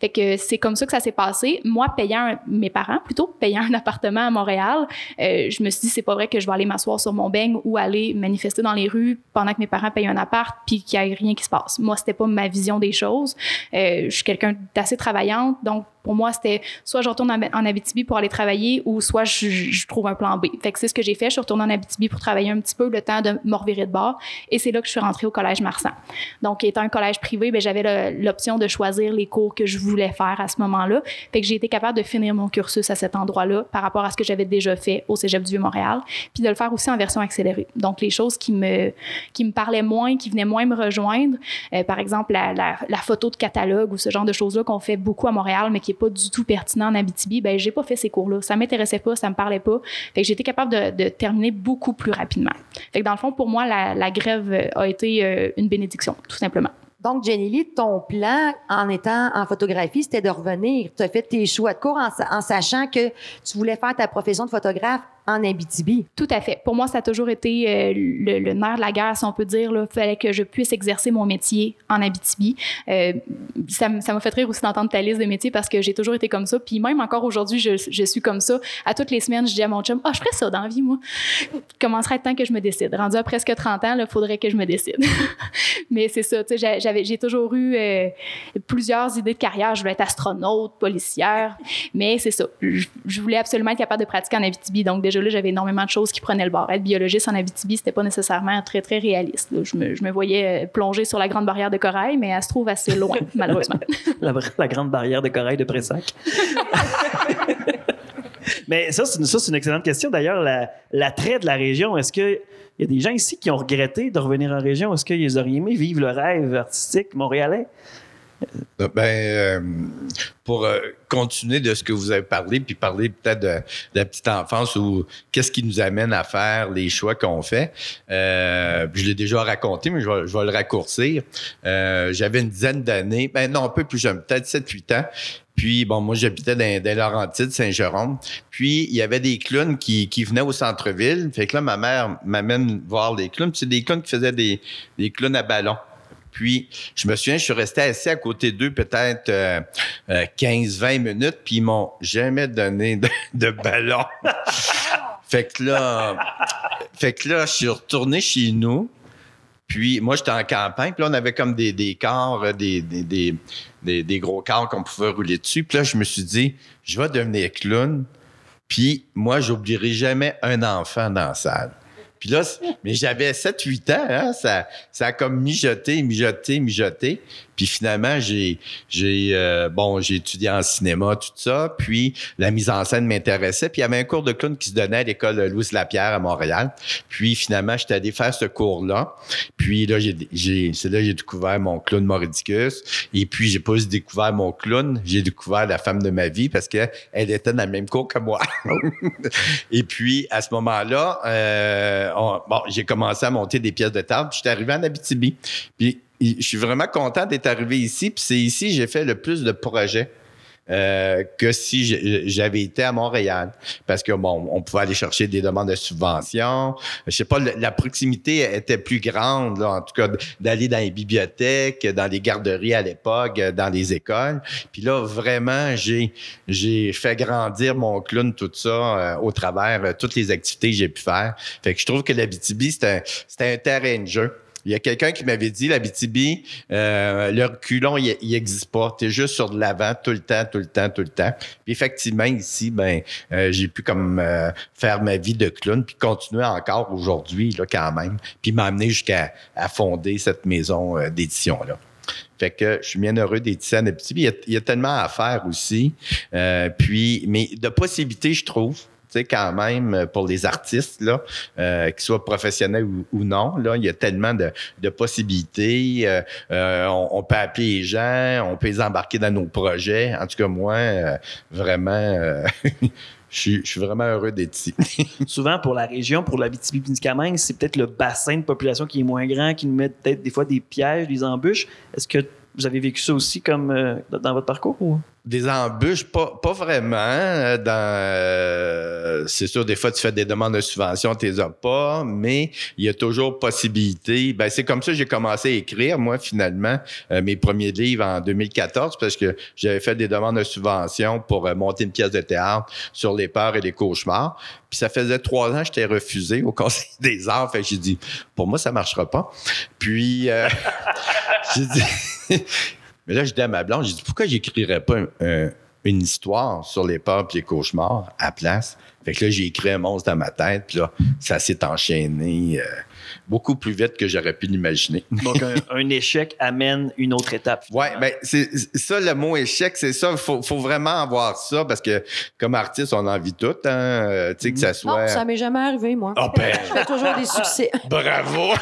Fait que c'est comme ça que ça s'est passé. Moi, payant mes parents plutôt, payant un appartement à Montréal, euh, je me suis dit c'est pas vrai que je vais aller m'asseoir sur mon beigne ou aller manifester dans les rues pendant que mes parents payent un appart puis qu'il y ait rien qui se passe. Moi, c'était pas ma vision des choses. Euh, je suis quelqu'un d'assez travaillante, donc pour moi, c'était soit je retourne en Abitibi pour aller travailler ou soit je, trouve un plan B. Fait que c'est ce que j'ai fait. Je suis retournée en Abitibi pour travailler un petit peu le temps de me revirer de bord. Et c'est là que je suis rentrée au Collège Marsan. Donc, étant un collège privé, ben, j'avais l'option de choisir les cours que je voulais faire à ce moment-là. Fait que j'ai été capable de finir mon cursus à cet endroit-là par rapport à ce que j'avais déjà fait au Cégep du Vieux-Montréal, puis de le faire aussi en version accélérée. Donc, les choses qui me, qui me parlaient moins, qui venaient moins me rejoindre, euh, par exemple, la photo de catalogue ou ce genre de choses-là qu'on fait beaucoup à Montréal, mais qui pas du tout pertinent en Abitibi, ben j'ai pas fait ces cours-là. Ça m'intéressait pas, ça me parlait pas. Fait que été capable de, terminer beaucoup plus rapidement. Fait que dans le fond, pour moi, la, grève euh, a été euh, une bénédiction, tout simplement. Donc, Jenny Lee, ton plan en étant en photographie, c'était de revenir. Tu as fait tes choix de cours en, en sachant que tu voulais faire ta profession de photographe en Abitibi. Tout à fait. Pour moi, ça a toujours été euh, le, nerf de la guerre, si on peut dire. Il fallait que je puisse exercer mon métier en Abitibi. Euh, ça m'a fait rire aussi d'entendre ta liste de métiers parce que j'ai toujours été comme ça. Puis même encore aujourd'hui, je, suis comme ça. À toutes les semaines, je dis à mon chum, « Ah, je ferais ça dans la vie, moi. » Commencerait le temps que je me décide. Rendu à presque 30 ans, il faudrait que je me décide. (laughs) Mais c'est ça, j'ai toujours eu euh, plusieurs idées de carrière. Je voulais être astronaute, policière. Mais c'est ça. Je, je voulais absolument être capable de pratiquer en Abitibi. Donc, déjà là, j'avais énormément de choses qui prenaient le bord. Être biologiste en Abitibi, c'était pas nécessairement très, très réaliste. Je, me, je me voyais euh, plonger sur la grande barrière de corail, mais elle se trouve assez loin, (laughs) malheureusement. La, la grande barrière de corail de Pressac. (laughs) Mais ça, c'est une, excellente question. D'ailleurs, la- l'attrait de la région, est-ce qu'il y a des gens ici qui ont regretté de revenir en région? Est-ce qu'ils auraient aimé vivre le rêve artistique montréalais? Euh, Ben, euh, pour euh, continuer de ce que vous avez parlé, puis parler peut-être de, la petite enfance ou qu'est-ce qui nous amène à faire les choix qu'on fait. Euh, je l'ai déjà raconté, mais je vais, je vais le raccourcir. Euh, J'avais une dizaine d'années, ben non, un peu plus jeune, peut-être 7-8 ans. Puis, bon, moi, j'habitais dans, dans Laurentides, Saint-Jérôme. Puis, il y avait des clowns qui, qui venaient au centre-ville. Fait que là, ma mère m'amène voir les clowns. C'est des clowns qui faisaient des, des clowns à ballon. Puis, je me souviens, je suis resté assis à côté d'eux peut-être euh, 15-20 minutes, puis ils m'ont jamais donné de, ballon. (laughs) fait que là, fait que là, je suis retourné chez nous. Puis moi, j'étais en campagne, puis là, on avait comme des, des cars, euh, des, des, des, gros cars qu'on pouvait rouler dessus. Puis là, je me suis dit, je vais devenir clown. Puis moi, j'oublierai jamais un enfant dans la salle. Puis là, mais j'avais 7-8 ans, hein, ça, ça a comme mijoté, mijoté, mijoté. Puis finalement, j'ai, j'ai, euh, bon, j'ai étudié en cinéma, tout ça. Puis la mise en scène m'intéressait. Puis il y avait un cours de clown qui se donnait à l'école Louis Lapierre à Montréal. Puis finalement, j'étais allé faire ce cours-là. Puis là, j'ai, j'ai, c'est là que j'ai découvert mon clown Moridicus. Et puis, j'ai pas juste découvert mon clown, j'ai découvert la femme de ma vie parce qu'elle était dans le même cours que moi. (laughs) Et puis, à ce moment-là, euh, on- bon, j'ai commencé à monter des pièces de table. J'étais arrivé en Abitibi. Puis, je suis vraiment content d'être arrivé ici. Puis, c'est ici que j'ai fait le plus de projets. euh, que si j'avais été à Montréal. Parce que, bon, on pouvait aller chercher des demandes de subventions. Je sais pas, la proximité était plus grande, là, en tout cas, d'aller dans les bibliothèques, dans les garderies à l'époque, dans les écoles. Puis là, vraiment, j'ai fait grandir mon clown, tout ça, euh, au travers euh, toutes les activités que j'ai pu faire. Fait que je trouve que la BTB, c'est un, un terrain de jeu. Il y a quelqu'un qui m'avait dit, la BTB, euh, le reculon, il il existe pas. Tu es juste sur de l'avant tout le temps, tout le temps, tout le temps. Puis effectivement, ici, ben, euh, j'ai pu comme euh, faire ma vie de clown, puis continuer encore aujourd'hui, là, quand même, puis m'amener jusqu'à à fonder cette maison euh, d'édition-là. Fait que je suis bien heureux d'être ici à. Il y a, il y a tellement à faire aussi. Euh, puis, mais de possibilités, je trouve. Sais, quand même, pour les artistes, là, euh, qu'ils soient professionnels ou, non, là, il y a tellement de, possibilités. Euh, euh, on, peut appeler les gens, on peut les embarquer dans nos projets. En tout cas, moi, euh, vraiment, euh, (laughs) je suis- je suis vraiment heureux d'être ici. (laughs) Souvent, pour la région, pour la témiscamingue c'est peut-être le bassin de population qui est moins grand, qui nous met peut-être des fois des pièges, des embûches. Est-ce que vous avez vécu ça aussi comme euh, dans votre parcours? Ou? Des embûches, pas, pas vraiment. euh, Dans, euh, c'est sûr, des fois, tu fais des demandes de subvention, tu les as pas, mais il y a toujours possibilité. Ben, c'est comme ça que j'ai commencé à écrire, moi, finalement, euh, mes premiers livres en 2014, parce que j'avais fait des demandes de subvention pour euh, monter une pièce de théâtre sur les peurs et les cauchemars. Puis ça faisait trois ans que j'étais refusé au (laughs) Conseil des arts. Fait j'ai dit, pour moi, ça marchera pas. Puis, euh, (laughs) j'ai dit... (laughs) Mais là, je dis à ma blonde, j'ai dit, pourquoi j'écrirais pas un- un- une histoire sur les peurs et les cauchemars à place? Fait que là, j'ai écrit un monstre dans ma tête, puis là, ça s'est enchaîné euh, beaucoup plus vite que j'aurais pu l'imaginer. (laughs) Donc, un, un échec amène une autre étape. Ouais, ben c'est ça le mot échec, c'est ça. Faut, faut vraiment avoir ça parce que comme artiste, on en vit tout, hein. euh, Tu sais que ça soit. Non, ça m'est jamais arrivé, moi. Oh, ben. Je fais toujours des succès. (laughs) Bravo!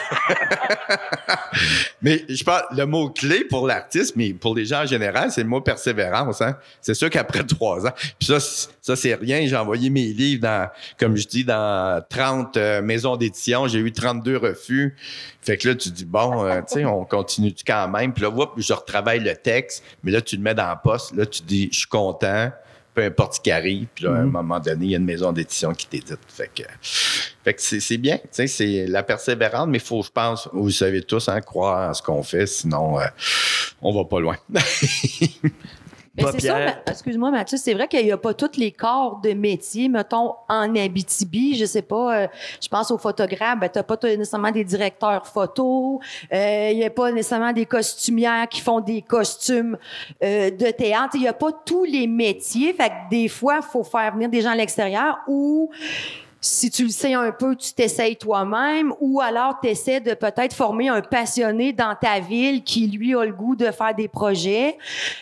(laughs) mais je pense le mot clé pour l'artiste, mais pour les gens en général, c'est le mot persévérance. Hein? C'est sûr qu'après trois ans, puis ça, ça c'est rien. J'ai envoyé mes livres dans, comme je dis, dans 30 euh, maisons d'édition. J'ai eu 32 refus. Fait que là, tu dis, bon, euh, tu sais, on continue quand même. Puis là, whoop, je retravaille le texte, mais là, tu le mets dans la poste. Là, tu dis, je suis content peu importe ce qui arrive. Puis là, à un moment donné, il y a une maison d'édition qui t'édite. Fait que, fait que c'est, bien. Tu sais, c'est la persévérance, mais il faut, je pense, vous savez tous, hein, croire en ce qu'on fait, sinon euh, on va pas loin. (laughs) Mais Pas c'est ça, excuse-moi Mathieu, c'est vrai qu'il n'y a pas tous les corps de métier, mettons en Abitibi, je sais pas, euh, je pense aux photographes, ben t'as pas t- nécessairement des directeurs photos, euh, il y a pas nécessairement des costumières qui font des costumes euh, de théâtre, il y a pas tous les métiers, fait que des fois faut faire venir des gens à l'extérieur ou si tu le sais un peu, tu t'essayes toi-même ou alors tu essaies de peut-être former un passionné dans ta ville qui, lui, a le goût de faire des projets.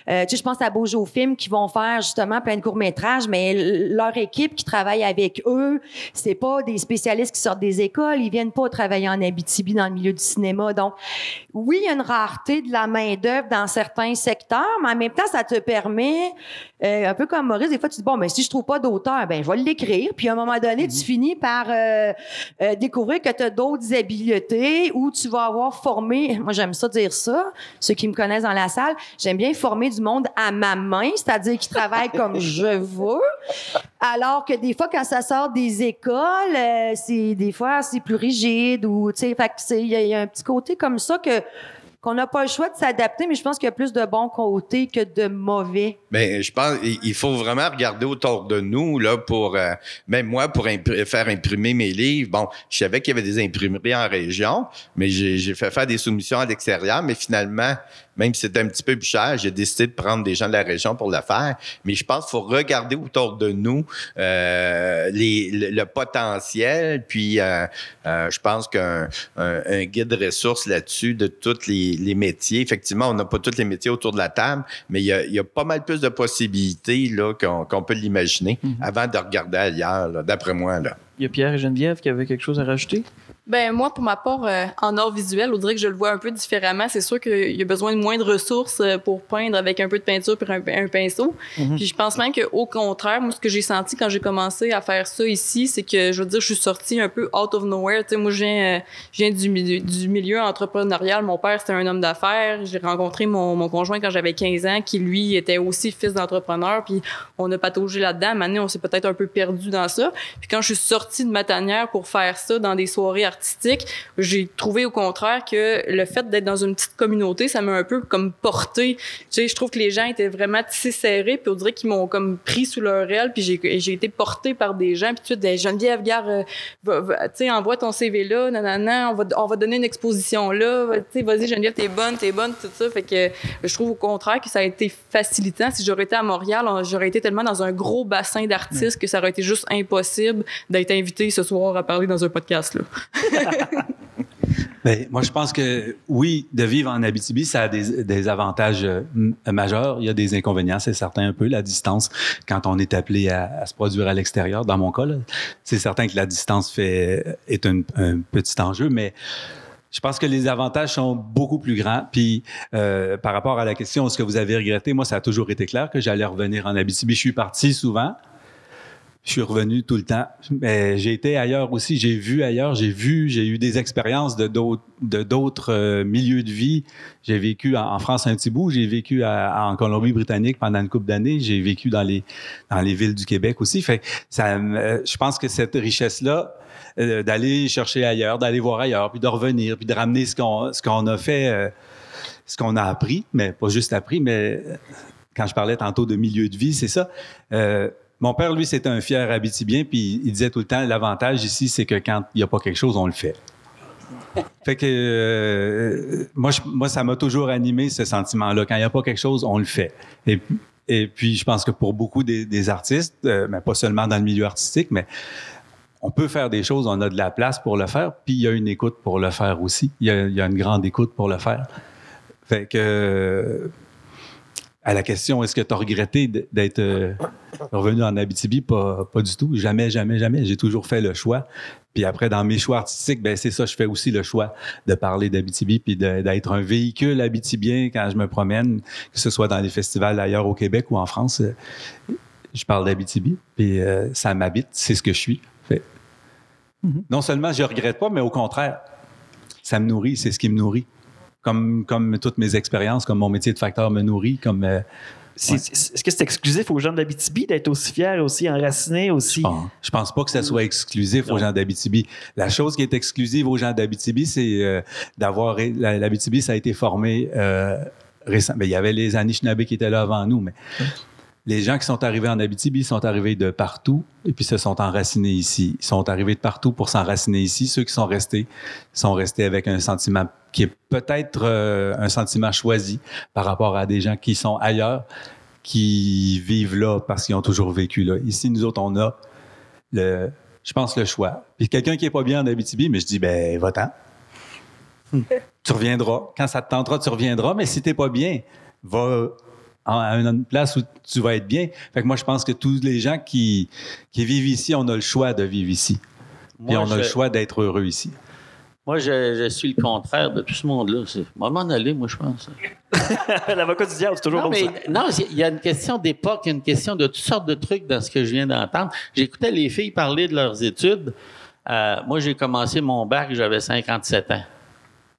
Euh, tu sais, je pense à Beaujo Film qui vont faire justement plein de courts-métrages, mais leur équipe qui travaille avec eux, c'est pas des spécialistes qui sortent des écoles, ils viennent pas travailler en Abitibi dans le milieu du cinéma. Donc, oui, il y a une rareté de la main-d'œuvre dans certains secteurs, mais en même temps, ça te permet, euh, un peu comme Maurice, des fois, tu dis, bon, mais si je trouve pas d'auteur, ben, je vais l'écrire. Puis à un moment donné, tu finis par euh, euh, découvrir que tu as d'autres habiletés ou tu vas avoir formé, moi, j'aime ça dire ça, ceux qui me connaissent dans la salle, j'aime bien former du monde à ma main, c'est-à-dire qui travaille comme (laughs) je veux. Alors que des fois, quand ça sort des écoles, euh, c'est des fois c'est plus rigide ou tu sais, il y, y a un petit côté comme ça que qu'on n'a pas le choix de s'adapter, mais je pense qu'il y a plus de bons côtés que de mauvais. Mais je pense il faut vraiment regarder autour de nous là pour euh, même moi pour faire imprimer mes livres. Bon, je savais qu'il y avait des imprimeries en région, mais j'ai fait faire des soumissions à l'extérieur, mais finalement même si c'était un petit peu plus cher, j'ai décidé de prendre des gens de la région pour le faire. Mais je pense qu'il faut regarder autour de nous euh, les, le, le potentiel. Puis, euh, euh, je pense qu'un un, un guide de ressources là-dessus de tous les, les métiers. Effectivement, on n'a pas tous les métiers autour de la table, mais il y a, il y a pas mal plus de possibilités là, qu'on, qu'on peut l'imaginer avant de regarder ailleurs, là, d'après moi. Là. Il y a Pierre et Geneviève qui avaient quelque chose à rajouter? Ben moi, pour ma part, euh, en art visuel, on dirait que je le vois un peu différemment. C'est sûr qu'il y a besoin de moins de ressources euh, pour peindre avec un peu de peinture et un, un pinceau. Puis je pense même qu'au contraire, moi, ce que j'ai senti quand j'ai commencé à faire ça ici, c'est que, je veux dire, je suis sortie un peu out of nowhere. Tu sais, moi, je viens, euh, je viens du, milieu, du milieu entrepreneurial. Mon père, c'était un homme d'affaires. J'ai rencontré mon, mon conjoint quand j'avais 15 ans, qui, lui, était aussi fils d'entrepreneur. Puis on a pataugé là-dedans. Maintenant, on s'est peut-être un peu perdu dans ça. Puis quand je suis sortie de ma tanière pour faire ça dans des soirées artistique, j'ai trouvé au contraire que le fait d'être dans une petite communauté, ça m'a un peu comme porté. Tu sais, je trouve que les gens étaient vraiment tissés serrés, puis on dirait qu'ils m'ont comme pris sous leur aile, puis j'ai, j'ai été portée par des gens, puis tu sais, des Geneviève, gare, euh, tu sais, envoie ton CV là, nanana, on va, on va donner une exposition là, tu sais, vas-y Geneviève, t'es bonne, t'es bonne, tout ça. Fait que je trouve au contraire que ça a été facilitant. Si j'aurais été à Montréal, on- j'aurais été tellement dans un gros bassin d'artistes que ça aurait été juste impossible d'être invité ce soir à parler dans un podcast là. (laughs) Ben, moi, je pense que oui, de vivre en Abitibi, ça a des, avantages euh, majeurs. Il y a des inconvénients, c'est certain un peu. La distance, quand on est appelé à, se produire à l'extérieur, dans mon cas, c'est certain que la distance fait, est un, un petit enjeu, mais je pense que les avantages sont beaucoup plus grands. Puis, euh, par rapport à la question, est-ce que vous avez regretté? Moi, ça a toujours été clair que j'allais revenir en Abitibi. Je suis parti souvent. Je suis revenu tout le temps. Mais j'ai été ailleurs aussi. J'ai vu ailleurs. J'ai vu, j'ai eu des expériences de d'autres, euh, milieux de vie. J'ai vécu en, France un petit bout. J'ai vécu en Colombie-Britannique pendant une couple d'années. J'ai vécu dans les, dans les villes du Québec aussi. Ça, je pense que cette richesse-là, euh, d'aller chercher ailleurs, d'aller voir ailleurs, puis de revenir, puis de ramener ce qu'on, ce qu'on a fait, euh, ce qu'on a appris, mais pas juste appris, mais quand je parlais tantôt de milieu de vie, c'est ça. Mon père, lui, c'était un fier habitibien, puis il disait tout le temps, l'avantage ici, c'est que quand il n'y a pas quelque chose, on le fait. (laughs) Fait que euh, moi, je- moi, ça m'a toujours animé ce sentiment-là. Quand il n'y a pas quelque chose, on le fait. Et, et puis, je pense que pour beaucoup des, des artistes, euh, mais pas seulement dans le milieu artistique, mais on peut faire des choses, on a de la place pour le faire, puis il y a une écoute pour le faire aussi. Il y a, il y a une grande écoute pour le faire. Fait que, euh, à la question, est-ce que tu as regretté d'être euh, revenu en Abitibi? Pas, pas du tout. Jamais, jamais, jamais. J'ai toujours fait le choix. Puis après, dans mes choix artistiques, ben c'est ça, je fais aussi le choix de parler d'Abitibi puis d'être un véhicule abitibien quand je me promène, que ce soit dans les festivals ailleurs au Québec ou en France. Je parle d'Abitibi, puis euh, ça m'habite, c'est ce que je suis. Fait- Non seulement je regrette pas, mais au contraire, ça me nourrit, c'est ce qui me nourrit. Comme, comme toutes mes expériences, comme mon métier de facteur me nourrit, comme... euh, Ouais. Est-ce que c'est exclusif aux gens de l'Abitibi d'être aussi fiers, aussi enracinés, aussi? Je pense, je pense pas que ça soit exclusif aux gens d'Abitibi. La chose qui est exclusive aux gens d'Abitibi, c'est euh, d'avoir la- l'Abitibi, ça a été formé euh, récemment. il y avait les Anishinaabe qui étaient là avant nous, mais les gens qui sont arrivés en Abitibi sont arrivés de partout et puis se sont enracinés ici. Ils sont arrivés de partout pour s'enraciner ici. Ceux qui sont restés sont restés avec un sentiment qui est peut-être euh, un sentiment choisi par rapport à des gens qui sont ailleurs, qui vivent là parce qu'ils ont toujours vécu là. Ici, nous autres, on a le, je pense, le choix. Puis quelqu'un qui est pas bien en Abitibi, mais je dis, ben, va-t'en. tu reviendras. Quand ça te tentera, tu reviendras. Mais si t'es pas bien, va à une place où tu vas être bien. Fait que moi, je pense que tous les gens qui, qui vivent ici, on a le choix de vivre ici. Puis Moi, on a le choix d'être heureux ici. Moi, je, je suis le contraire de tout ce monde-là. C'est moi m'en aller, moi, je pense. (laughs) L'avocat du diable, c'est toujours Non, comme mais ça. non, il y a une question d'époque, il y a une question de toutes sortes de trucs dans ce que je viens d'entendre. J'écoutais les filles parler de leurs études. Euh, moi, j'ai commencé mon bac, j'avais 57 ans.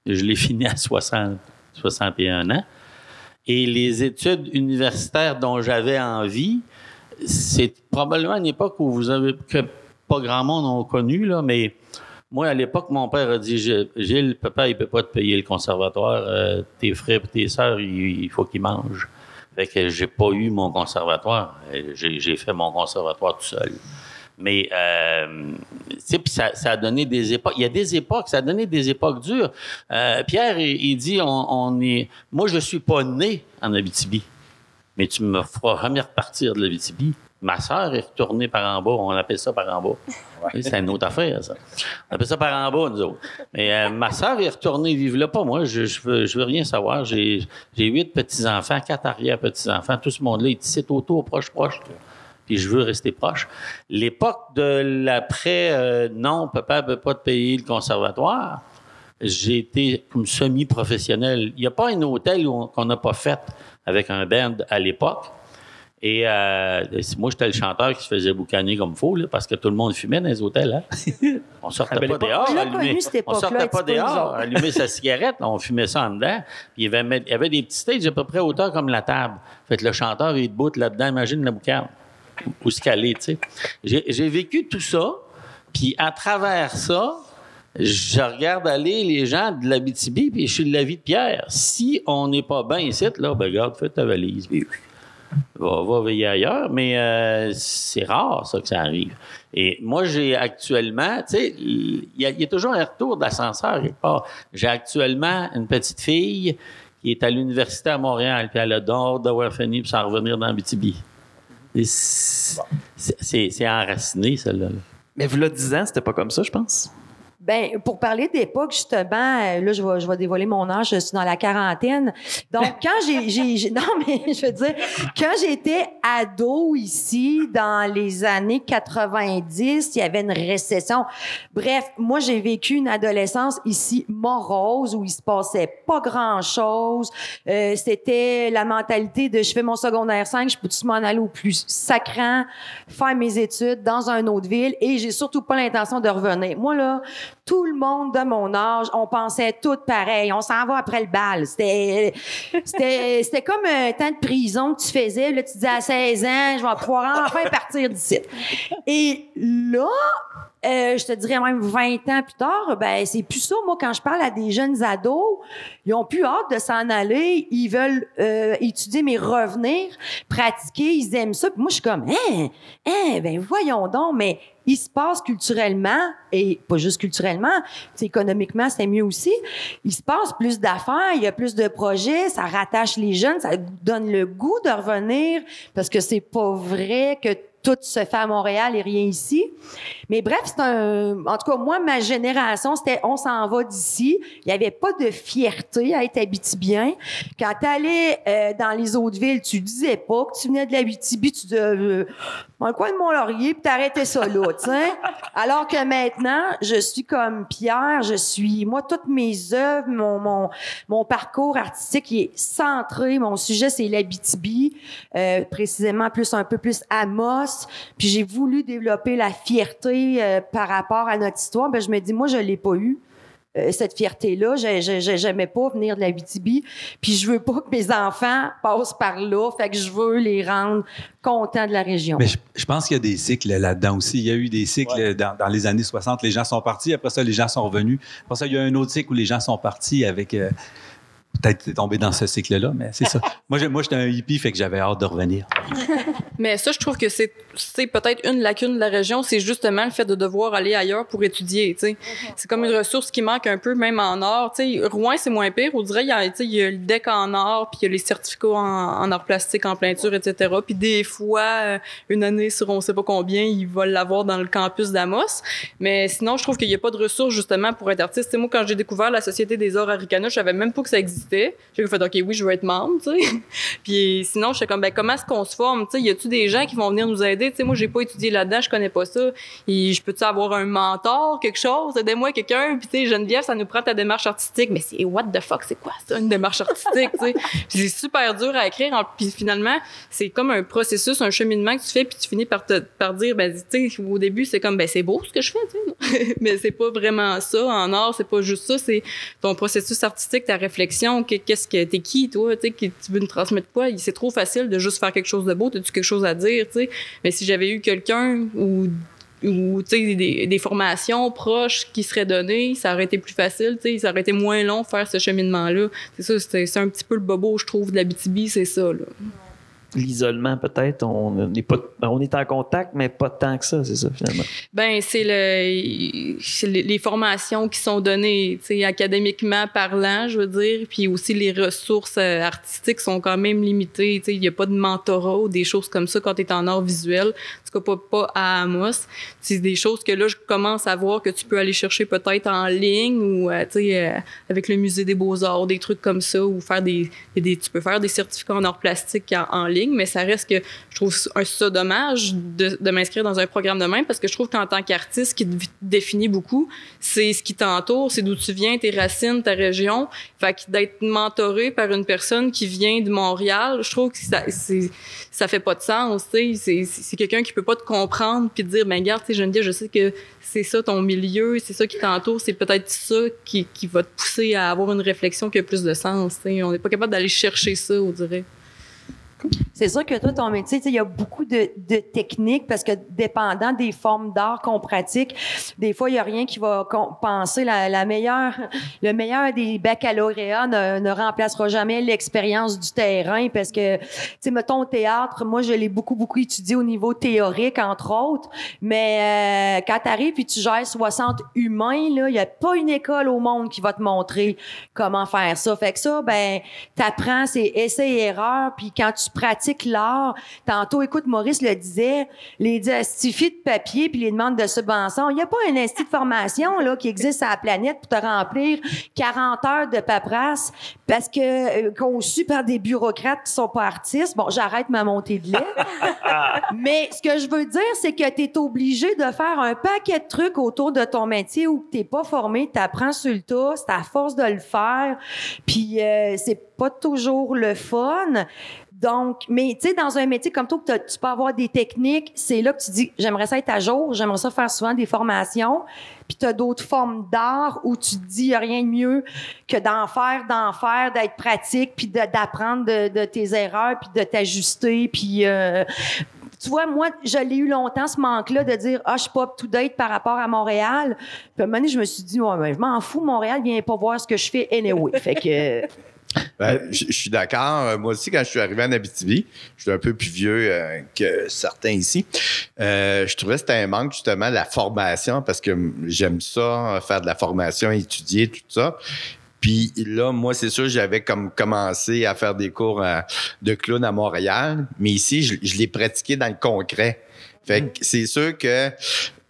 Je l'ai fini à 60, 61 ans. Et les études universitaires dont j'avais envie, c'est probablement une époque où vous avez que pas grand monde ont connu, là, mais moi, à l'époque, mon père a dit Gilles, papa, il peut pas te payer le conservatoire. Euh, tes frères et tes sœurs, il, il faut qu'ils mangent. Fait que j'ai pas eu mon conservatoire. Euh, J'ai fait mon conservatoire tout seul. Mais euh, ça, ça a donné des époques. Il y a des époques, ça a donné des époques dures. Euh, Pierre, il, il dit, on, on est. Moi, je suis pas né en Abitibi, mais tu me feras jamais repartir de l'Abitibi. Ma sœur est retournée par en bas. On appelle ça par en bas. C'est une autre affaire, ça. On appelle ça par en bas, nous autres. Mais euh, ma sœur est retournée vivre là, pas moi. Je, je, veux, je veux rien savoir. J'ai huit petits-enfants, quatre arrière-petits-enfants. Tout ce monde-là est ici autour, proche, proche. Puis je veux rester proche. L'époque de l'après, euh, non, papa ne peut pas te payer le conservatoire. J'ai été comme semi-professionnel. Il n'y a pas un hôtel qu'on n'a pas fait avec un band à l'époque. Et euh, moi, j'étais le chanteur qui se faisait boucaner comme faux, là, parce que tout le monde fumait dans les hôtels. Hein? (laughs) On sortait À belle pas dehors, cette on sortait pas dehors, allumer sa cigarette, on fumait ça en dedans. Puis il y avait, il y avait des petits stages à peu près hauteur comme la table. Fait que le chanteur il debout là-dedans, imagine la boucane. Où qu'elle est, tu sais. J'ai j'ai vécu tout ça, puis à travers ça, je regarde aller les gens de l'Abitibi, puis je suis de la vie de Pierre. Si on n'est pas bien ici, là, ben regarde, fais ta valise, puis va, va veiller ailleurs, mais euh, c'est rare, ça, que ça arrive. Et moi, j'ai actuellement, tu sais, il y, a- toujours un retour d'ascenseur quelque part. J'ai actuellement une petite fille qui est à l'université à Montréal, puis elle a d'or d'avoir fini pour s'en revenir dans BTB. C'est enraciné, celle-là. là. Mais vous là 10 ans, c'était pas comme ça, je pense. Ben, pour parler d'époque, justement, euh, là, je vais, je vais dévoiler mon âge, je suis dans la quarantaine. Donc, (laughs) quand j'ai, j'ai, j'ai- non, mais (laughs) je veux dire, quand j'étais ado ici, dans les années 90, il y avait une récession. Bref, moi, j'ai vécu une adolescence ici morose où il se passait pas grand-chose. Euh, c'était la mentalité de je fais mon secondaire 5, je peux-tu m'en aller au plus sacrant, faire mes études dans une autre ville? Et j'ai surtout pas l'intention de revenir. Moi, là, tout le monde de mon âge, on pensait tout pareil. On s'en va après le bal. C'était, (laughs) comme un temps de prison que tu faisais. Tu disais à 16 ans, je vais pouvoir enfin partir d'ici. Et là, euh, je te dirais même 20 ans plus tard, ben c'est plus ça. Moi, quand je parle à des jeunes ados, ils ont plus hâte de s'en aller. Ils veulent euh, étudier, mais revenir, pratiquer. Ils aiment ça. Puis moi, je suis comme, hein, hein, ben voyons donc. Mais il se passe culturellement, et pas juste culturellement, économiquement, c'est mieux aussi. Il se passe plus d'affaires, il y a plus de projets, ça rattache les jeunes, ça donne le goût de revenir, parce que c'est pas vrai que tout se fait à Montréal et rien ici. Mais bref, c'est un. En tout cas, moi, ma génération, c'était on s'en va d'ici. Il n'y avait pas de fierté à être habitibien. Quand tu allais euh, dans les autres villes, tu disais pas que tu venais de l'Abitibi, tu disais euh, dans le coin de Mont-Laurier, puis t'arrêtais ça là, tu. Alors que maintenant, je suis comme Pierre, je suis. Moi, toutes mes œuvres, mon, mon, mon parcours artistique est centré. Mon sujet, c'est l'Abitibi, euh, précisément plus un peu plus Amos. Puis j'ai voulu développer la euh, par rapport à notre histoire. Ben, je me dis, moi, je l'ai pas eu. euh, cette fierté-là, j'aimais pas venir de la BTB, puis je veux pas que mes enfants passent par là, fait que je veux les rendre contents de la région. Mais je, je pense qu'il y a des cycles là-dedans aussi. Il y a eu des cycles dans, dans les années 60. Les gens sont partis. Après ça, les gens sont revenus. Après ça, il y a un autre cycle où les gens sont partis avec. euh, Peut-être t'es tombé dans ce cycle-là, mais c'est ça. (laughs) moi, j'ai- moi, j'étais un hippie, fait que j'avais hâte de revenir. (laughs) Mais ça, je trouve que c'est c'est peut-être une lacune de la région, c'est justement le fait de devoir aller ailleurs pour étudier. tu sais. C'est comme une ressource qui manque un peu, même en or. tu sais. Rouen, c'est moins pire. On dirait il y y a le deck en or, puis il y a les certificats en, en art plastique, en peinture, etc. Puis des fois, euh, une année sur on sait pas combien, ils vont l'avoir dans le campus d'Amos. Mais sinon, je trouve qu'il n'y a pas de ressources justement pour être artiste. Moi, quand j'ai découvert la Société des arts Aricana, je savais même pas que ça existait. J'ai fait, OK, oui, je veux être membre, tu sais. (laughs) Puis sinon, je suis comme, ben, comment est-ce qu'on se forme? Tu sais, y a-tu des gens qui vont venir nous aider? Tu sais, moi, j'ai pas étudié là-dedans, je connais pas ça. Et je peux-tu avoir un mentor, quelque chose? Aidez-moi quelqu'un. Puis, tu Geneviève, ça nous prend ta démarche artistique. Mais c'est what the fuck, c'est quoi ça, une démarche artistique, c'est super dur à écrire. Puis finalement, c'est comme un processus, un cheminement que tu fais, puis tu finis par, te, dire, ben, tu sais, au début, c'est comme, ben, c'est beau ce que je fais, tu sais. (laughs) Mais c'est pas vraiment ça. En art, c'est pas juste ça. C'est ton processus artistique, ta réflexion. Que- Qu'est-ce que t'es qui, toi? Tu tu veux nous transmettre quoi? C'est trop facile de juste faire quelque chose de beau. T'as-tu quelque chose à dire, tu sais? Mais si j'avais eu quelqu'un ou des, formations proches qui seraient données, ça aurait été plus facile, ça aurait été moins long faire ce cheminement-là. C'est ça, c'est c'est un petit peu le bobo, je trouve, de la BTB, c'est ça, là. L'isolement peut-être. On est pas, on est en contact, mais pas tant que ça, c'est ça finalement. Ben c'est le, les formations qui sont données, académiquement parlant, je veux dire, puis aussi les ressources euh, artistiques sont quand même limitées. Il y a pas de mentorat ou des choses comme ça quand tu es en art visuel. En tout cas, pas, pas à Amos. C'est des choses que là, je commence à voir que tu peux aller chercher peut-être en ligne ou, euh, euh, avec le musée des beaux-arts, des trucs comme ça, ou faire des, tu peux faire des certificats en art plastique en ligne, mais ça reste que je trouve ça dommage de, m'inscrire dans un programme de même parce que je trouve qu'en tant qu'artiste, ce qui te définit beaucoup, c'est ce qui t'entoure, c'est d'où tu viens, tes racines, ta région. Fait que d'être mentoré par une personne qui vient de Montréal, je trouve que ça, ça fait pas de sens, tu sais. C'est, quelqu'un qui peut pas te comprendre puis te dire, ben regarde, tu sais, Geneviève, je sais que c'est ça ton milieu, c'est ça qui t'entoure, c'est peut-être ça qui, qui va te pousser à avoir une réflexion qui a plus de sens, tu. On n'est pas capable d'aller chercher ça, on dirait. C'est sûr que toi, ton métier, il y a beaucoup de, de techniques parce que dépendant des formes d'art qu'on pratique, des fois, il n'y a rien qui va compenser la, la meilleure, le meilleur des baccalauréats ne, ne remplacera jamais l'expérience du terrain parce que, tu sais, mettons, au théâtre, moi, je l'ai beaucoup, beaucoup étudié au niveau théorique, entre autres, mais euh, quand tu arrives et tu gères 60 humains, là, il n'y a pas une école au monde qui va te montrer comment faire ça. Fait que ça, ben, t'apprends, c'est essai et erreur, puis quand tu pratiques l'art. Tantôt, écoute, Maurice le disait, les justifies de papier puis les demandes de subvention. Il n'y a pas un institut de formation là qui existe à la planète pour te remplir 40 heures de paperasse parce que euh, conçu par des bureaucrates qui sont pas artistes. Bon, j'arrête ma montée de lait. (laughs) Mais ce que je veux dire, c'est que tu es obligé de faire un paquet de trucs autour de ton métier où tu pas formé, tu apprends sur le tas, c'est à force de le faire. Puis euh, c'est pas toujours le fun. Donc, mais tu sais, dans un métier comme toi, tu peux avoir des techniques, c'est là que tu dis, j'aimerais ça être à jour, j'aimerais ça faire souvent des formations. Puis tu as d'autres formes d'art où tu te dis, il a rien de mieux que d'en faire, d'en faire, d'être pratique, puis d'apprendre de, tes erreurs, puis de t'ajuster, puis... euh, tu vois, moi, je l'ai eu longtemps, ce manque-là, de dire, ah, je suis pas up-to-date par rapport à Montréal. Puis à un moment donné, je me suis dit, ouais, ben, je m'en fous, Montréal, viens pas voir ce que je fais anyway. fait que... Ben, je je suis d'accord. Euh, Moi aussi, quand je suis arrivé en Abitibi, je suis un peu plus vieux euh, que certains ici. euh, je trouvais que c'était un manque, justement, la formation, parce que j'aime ça, euh, faire de la formation, étudier, tout ça. Puis là, moi, c'est sûr, j'avais comme commencé à faire des cours euh, de clown à Montréal, mais ici, je, je l'ai pratiqué dans le concret. Fait que c'est sûr que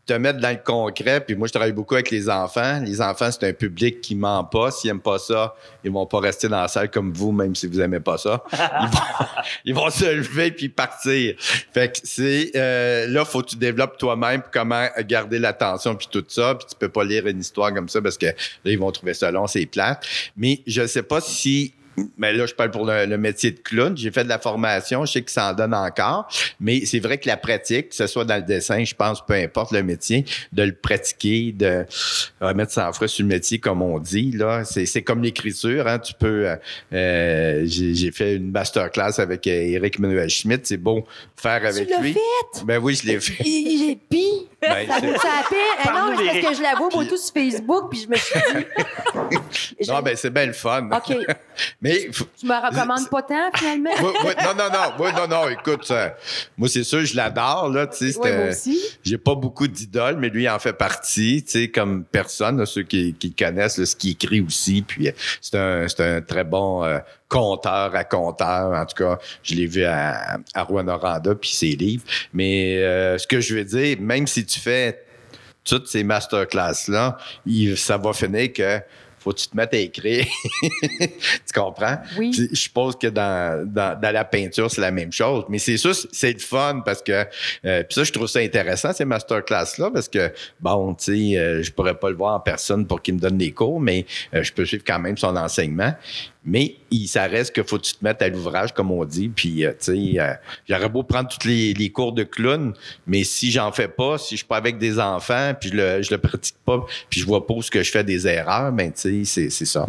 te mettre dans le concret, puis moi, je travaille beaucoup avec les enfants. Les enfants, c'est un public qui ment pas. S'ils aiment pas ça, ils vont pas rester dans la salle comme vous, même si vous aimez pas ça. (laughs) Ils vont, ils vont se lever puis partir. Fait que c'est euh, là, faut que tu développes toi-même comment garder l'attention puis tout ça. Puis tu peux pas lire une histoire comme ça parce que là, ils vont trouver ça long, c'est plate. Mais je sais pas si mais là, je parle pour le, le métier de clown. J'ai fait de la formation, je sais que ça en donne encore. Mais c'est vrai que la pratique, que ce soit dans le dessin, je pense, peu importe le métier, de le pratiquer, de remettre sans frais sur le métier, comme on dit, là, c'est comme l'écriture. Hein, tu peux. euh, euh, J'ai fait une masterclass avec euh, Eric Manuel Schmitt. C'est beau faire avec l'as lui. fait? Ben oui, je l'ai fait. J'ai pis. Ben, ça vaut ça la peine. Ah non, mais parce que je la vois beaucoup sur Facebook, puis je me suis dit, (laughs) Non, ben c'est bien le fun. OK. (laughs) Mais tu me recommandes pas tant, finalement? Moi- moi- non, non, non. Moi, non, non. Écoute, ça- moi, c'est sûr, je l'adore, là. Tu sais, Ouais, moi aussi. J'ai pas beaucoup d'idoles, mais lui il en fait partie, tu sais, comme personne, là, ceux qui, connaissent, là, ce qu'il écrit aussi. Puis euh, c'est un, c'est un très bon euh, conteur, raconteur. En tout cas, je l'ai vu à, à Rwanda, puis ses livres. Mais euh, ce que je veux dire, même si tu fais toutes ces masterclass-là, ça va finir que faut que tu te mettes à écrire. (laughs) tu comprends? Oui. Puis, Je suppose que dans, dans, dans la peinture, c'est la même chose. Mais c'est sûr, c'est le fun parce que. euh, puis ça, je trouve ça intéressant, ces masterclass-là, parce que, bon, tu sais, euh, je pourrais pas le voir en personne pour qu'il me donne des cours, mais euh, je peux suivre quand même son enseignement. Mais il, ça reste qu'il faut que tu te mettes à l'ouvrage, comme on dit. Puis, euh, tu sais, euh, j'aurais beau prendre tous les, cours de clown, mais si j'en fais pas, si je suis pas avec des enfants, puis je le, le pratique pas, puis je vois pas où ce que je fais des erreurs, ben, tu sais, c'est ça.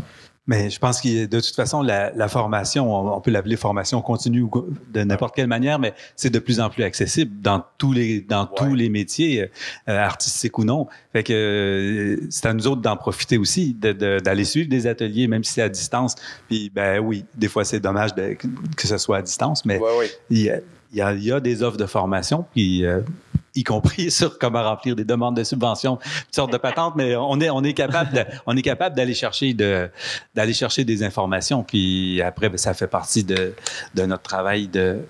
Mais je pense que de toute façon, la, la formation, on, on peut l'appeler formation continue ou de n'importe quelle manière, mais c'est de plus en plus accessible dans tous les dans tous les métiers, euh, artistiques ou non. Fait que euh, c'est à nous autres d'en profiter aussi, de- de- d'aller suivre des ateliers, même si c'est à distance. Puis ben oui, des fois c'est dommage de- que, ce soit à distance, mais Ouais, ouais. il il y a- il y a des offres de formation, puis euh, y compris (laughs) sur comment remplir des demandes de subventions, toutes sortes de patentes, mais on est, on est capable de- on est capable d'aller chercher de, d'aller chercher des informations, puis après, ben, ça fait partie de, de notre travail de,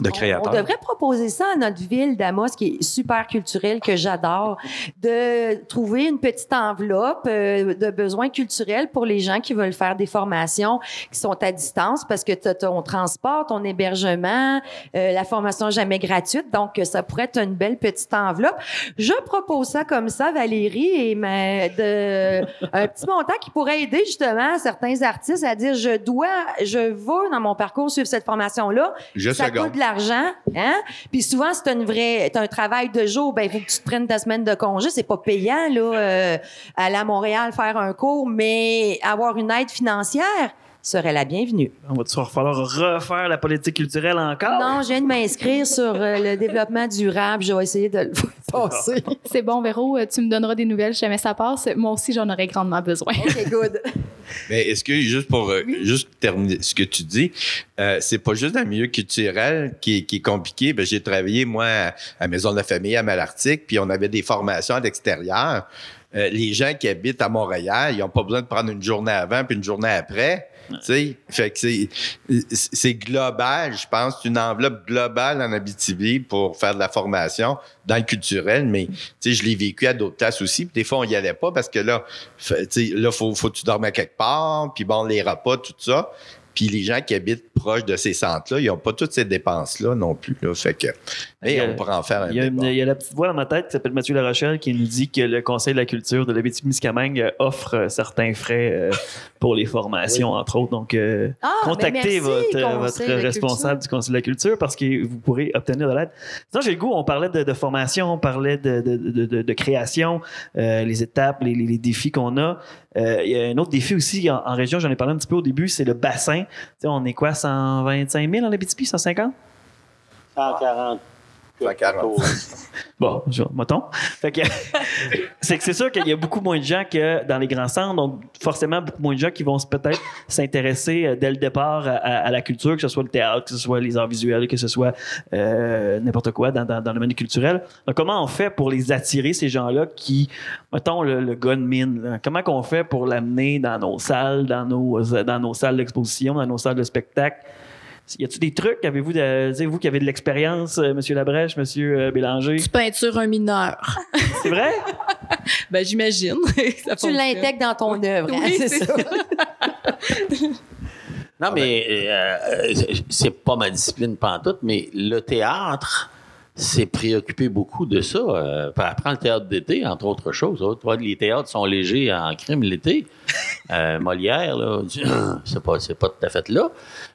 de On devrait proposer ça à notre ville d'Amos, qui est super culturelle, que j'adore, de trouver une petite enveloppe euh, de besoins culturels pour les gens qui veulent faire des formations qui sont à distance parce que ton transport, ton hébergement, euh, la formation jamais gratuite. Donc, ça pourrait être une belle petite enveloppe. Je propose ça comme ça, Valérie, et mais de, un petit montant qui pourrait aider justement certains artistes à dire, je dois, je veux dans mon parcours suivre cette formation-là. Juste ça seconde. coûte de l'argent, hein? Puis souvent, c'est une vraie, t'as un travail de jour, ben il faut que tu te prennes ta semaine de congé, c'est pas payant là, euh, aller à Montréal faire un cours, mais avoir une aide financière serait la bienvenue. On va falloir refaire la politique culturelle encore? Non, je viens de m'inscrire sur euh, le développement durable, je vais essayer de le passer. (laughs) C'est bon, Véro, euh, tu me donneras des nouvelles si jamais ça passe. Moi aussi, j'en aurais grandement besoin. OK, good. (laughs) Mais est-ce que, juste pour euh, juste terminer ce que tu dis, euh, c'est pas juste dans le milieu culturel qui est, qui est compliqué. Ben, j'ai travaillé, moi, à, à Maison de la Famille, à Malartic, puis on avait des formations à l'extérieur. Euh, les gens qui habitent à Montréal, ils n'ont pas besoin de prendre une journée avant puis une journée après. Tu sais, fait que c'est, global, je pense, une enveloppe globale en Abitibi pour faire de la formation dans le culturel, mais je l'ai vécu à d'autres places aussi. Des fois, on y allait pas parce que là, là, faut, faut que tu dormes à quelque part, puis bon, les repas, tout ça. Puis les gens qui habitent proche de ces centres-là, ils n'ont pas toutes ces dépenses-là non plus. Là. Fait que, mais Il y a- on pourra en faire un Il y, a une- il y a la petite voix dans ma tête qui s'appelle Mathieu Larochelle qui nous dit que le Conseil de la culture de l'Abitibi-Miscamingue offre euh, certains frais euh, pour les formations, entre autres. Donc, euh, Ah, contactez merci, votre, responsable du Conseil de la culture parce que vous pourrez obtenir de l'aide. Sinon, j'ai le goût, on parlait de, de formation, on parlait de, de, de- de- de création, euh, les étapes, les, les- les défis qu'on a. Euh, il y a un autre défi aussi en, région, j'en ai parlé un petit peu au début, c'est le bassin. Tu sais, on est quoi, 125 000 en Abitibi, 150? 140. 140. (laughs) Bon, je- mettons. Fait que (laughs) c'est que c'est sûr qu'il y a beaucoup moins de gens que dans les grands centres, donc forcément beaucoup moins de gens qui vont peut-être s'intéresser euh, dès le départ à, à- à la culture, que ce soit le théâtre, que ce soit les arts visuels, que ce soit euh, n'importe quoi dans, dans, dans le domaine culturel. Donc, comment on fait pour les attirer, ces gens-là qui, mettons, le, le gars de mine, là, comment qu'on fait pour l'amener dans nos salles, dans nos, dans nos salles d'exposition, dans nos salles de spectacle? Y a-tu des trucs? Avez-vous, de- vous qui avez de l'expérience, euh, Monsieur Labrèche, Monsieur euh, Bélanger? Tu peintures un mineur. C'est vrai? (laughs) ben, j'imagine. (laughs) Tu l'intègres dans ton œuvre, hein, c'est ça. (laughs) Non, mais euh, euh, c'est pas ma discipline pantoute, mais le théâtre s'est préoccupé beaucoup de ça. Euh, prends le théâtre d'été, entre autres choses. hein. Vois, les théâtres sont légers en crime l'été. Euh, (laughs) Molière, là, c'est pas, c'est pas tout à fait là.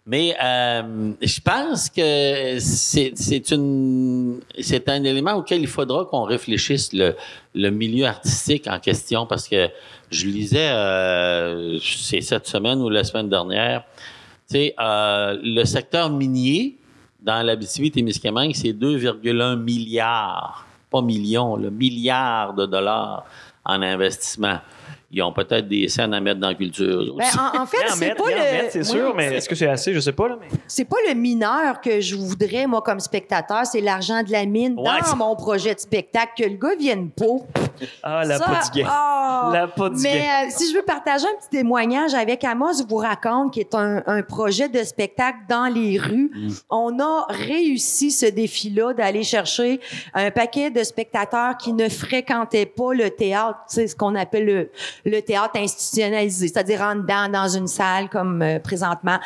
Mais euh, je pense que c'est, c'est, une, c'est un élément auquel il faudra qu'on réfléchisse le, le milieu artistique en question parce que je lisais, euh, c'est cette semaine ou la semaine dernière, tu sais, euh, le secteur minier dans l'Abitibi-Témiscamingue, c'est 2,1 milliards, pas millions, le milliards de dollars en investissement. Ils ont peut-être des scènes à mettre dans la culture. aussi. Ben, en, en fait, c'est pas le. c'est Oui, sûr, mais est-ce que c'est assez? Je sais pas. Là, mais... c'est pas le mineur que je voudrais, moi, comme spectateur, c'est l'argent de la mine Ouais, dans mon projet de spectacle, que le gars vienne pas. Ah, la Ça, ah! La Mais euh, si je veux partager un petit témoignage avec Amos vous raconte, qui est un, un projet de spectacle dans les rues, on a réussi ce défi-là d'aller chercher un paquet de spectateurs qui ne fréquentaient pas le théâtre, tu sais, ce qu'on appelle le, le théâtre institutionnalisé, c'est-à-dire en dedans dans une salle comme euh, présentement.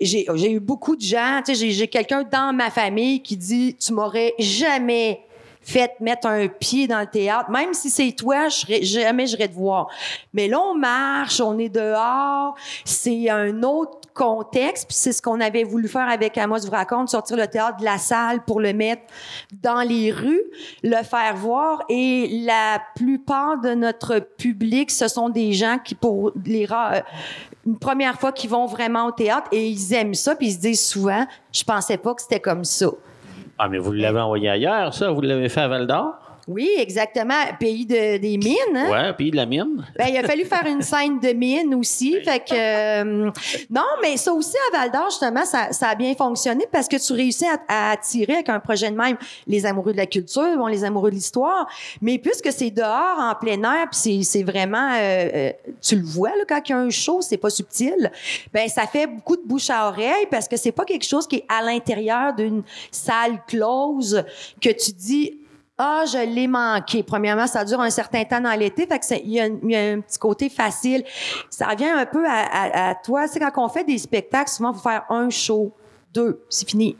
J'ai j'ai eu beaucoup de gens, tu sais, j'ai- j'ai quelqu'un dans ma famille qui dit, tu m'aurais jamais fait mettre un pied dans le théâtre. Même si c'est toi, je serais- jamais te voir. Mais là, on marche, on est dehors, c'est un autre contexte, puis c'est ce qu'on avait voulu faire avec Amos vous raconte, sortir le théâtre de la salle pour le mettre dans les rues, le faire voir, et la plupart de notre public, ce sont des gens qui, pour les rares, euh, une première fois qu'ils vont vraiment au théâtre, et ils aiment ça, puis ils se disent souvent, je pensais pas que c'était comme ça. Ah, mais vous l'avez envoyé ailleurs, ça? Vous l'avez fait à Val d'Or? Oui, exactement. Pays de, des mines. Hein? Ouais, pays de la mine. Ben, il a fallu faire une scène de mine aussi. Fait que, euh, non, mais ça aussi à Val d'Or, justement, ça, ça a bien fonctionné parce que tu réussis à, à attirer avec un projet de même les amoureux de la culture, bon, les amoureux de l'histoire. Mais puisque c'est dehors, en plein air, puis c'est, c'est vraiment, euh, euh, tu le vois, là, quand il y a un show, c'est pas subtil. Ben, ça fait beaucoup de bouche à oreille parce que c'est pas quelque chose qui est à l'intérieur d'une salle close que tu dis, ah, je l'ai manqué. Premièrement, ça dure un certain temps dans l'été, fait que il y, a un- il petit côté facile. Ça revient un peu à, à, toi. C'est quand on fait des spectacles, souvent, faut faire un show, deux, c'est fini.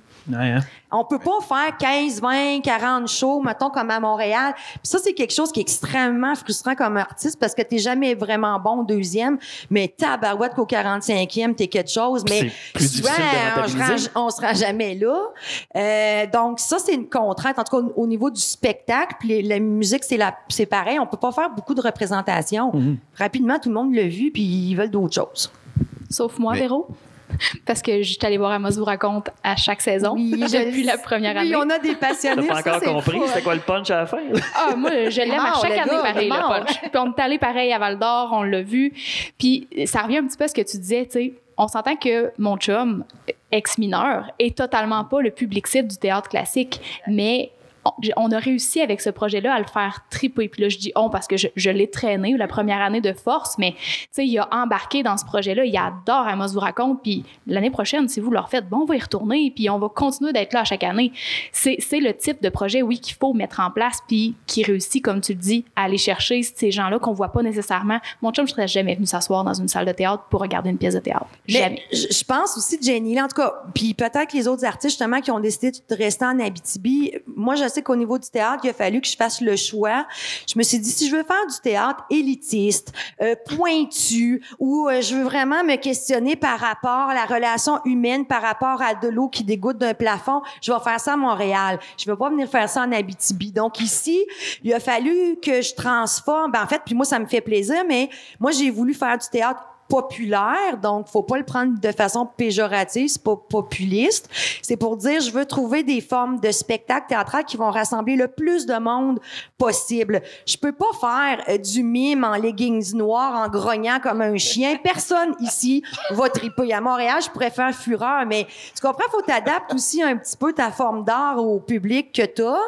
On peut pas faire 15, 20, 40 shows, mettons, comme à Montréal. Puis ça, c'est quelque chose qui est extrêmement frustrant comme artiste parce que t'es jamais vraiment bon au deuxième, mais tabarouette qu'au 45e, t'es quelque chose. Mais souvent, on on sera jamais là. Euh, donc ça, c'est une contrainte. En tout cas, au, au niveau du spectacle, puis la musique, c'est la, c'est pareil. On peut pas faire beaucoup de représentations. Mhm. Rapidement, tout le monde l'a vu, puis ils veulent d'autres choses. Sauf moi, Mais- Véro? (laughs) Parce que je suis allée voir Amos vous raconte à chaque saison Oui, (laughs) depuis la première Oui, année. on a des T'as passionnés. pas ça, encore c'est compris c'était quoi le punch à la fin? (laughs) Ah, moi, je l'aime à chaque année gars, pareil, le punch. Puis on est allé pareil à Val d'Or, on l'a vu. Puis ça revient un petit peu à ce que tu disais, tu sais. On s'entend que mon chum, ex-mineur, est totalement pas le public cible du théâtre classique, mais on- a réussi avec ce projet-là à le faire triper. Puis là, je dis on parce que je, je l'ai traîné la première année de force, mais tu sais, il a embarqué dans ce projet-là. Il adore Amos vous raconte. Puis l'année prochaine, si vous le refaites, bon, on va y retourner. Puis on va continuer d'être là chaque année. C'est le type de projet, oui, qu'il faut mettre en place. Puis qui réussit, comme tu le dis, à aller chercher ces gens-là qu'on voit pas nécessairement. Mon chum, je serais jamais venu s'asseoir dans une salle de théâtre pour regarder une pièce de théâtre. Jamais. Mais je je pense aussi, Jenny, là, en tout cas, puis peut-être les autres artistes, justement, qui ont décidé de rester en Abitibi. Moi, je sais qu'au niveau du théâtre, il a fallu que je fasse le choix. Je me suis dit, si je veux faire du théâtre élitiste, euh, pointu, ou euh, je veux vraiment me questionner par rapport à la relation humaine, par rapport à de l'eau qui dégoûte d'un plafond, je vais faire ça à Montréal. Je vais pas venir faire ça en Abitibi. Donc ici, il a fallu que je transforme. Ben, en fait, puis moi, ça me fait plaisir, mais moi, j'ai voulu faire du théâtre populaire, donc faut pas le prendre de façon péjorative, c'est pas populiste. C'est pour dire je veux trouver des formes de spectacle théâtral qui vont rassembler le plus de monde possible. Je peux pas faire euh, du mime en leggings noirs en grognant comme un chien. Personne ici va triper. À Montréal, je pourrais faire fureur, mais tu comprends, faut t'adapter aussi un petit peu ta forme d'art au public que t'as.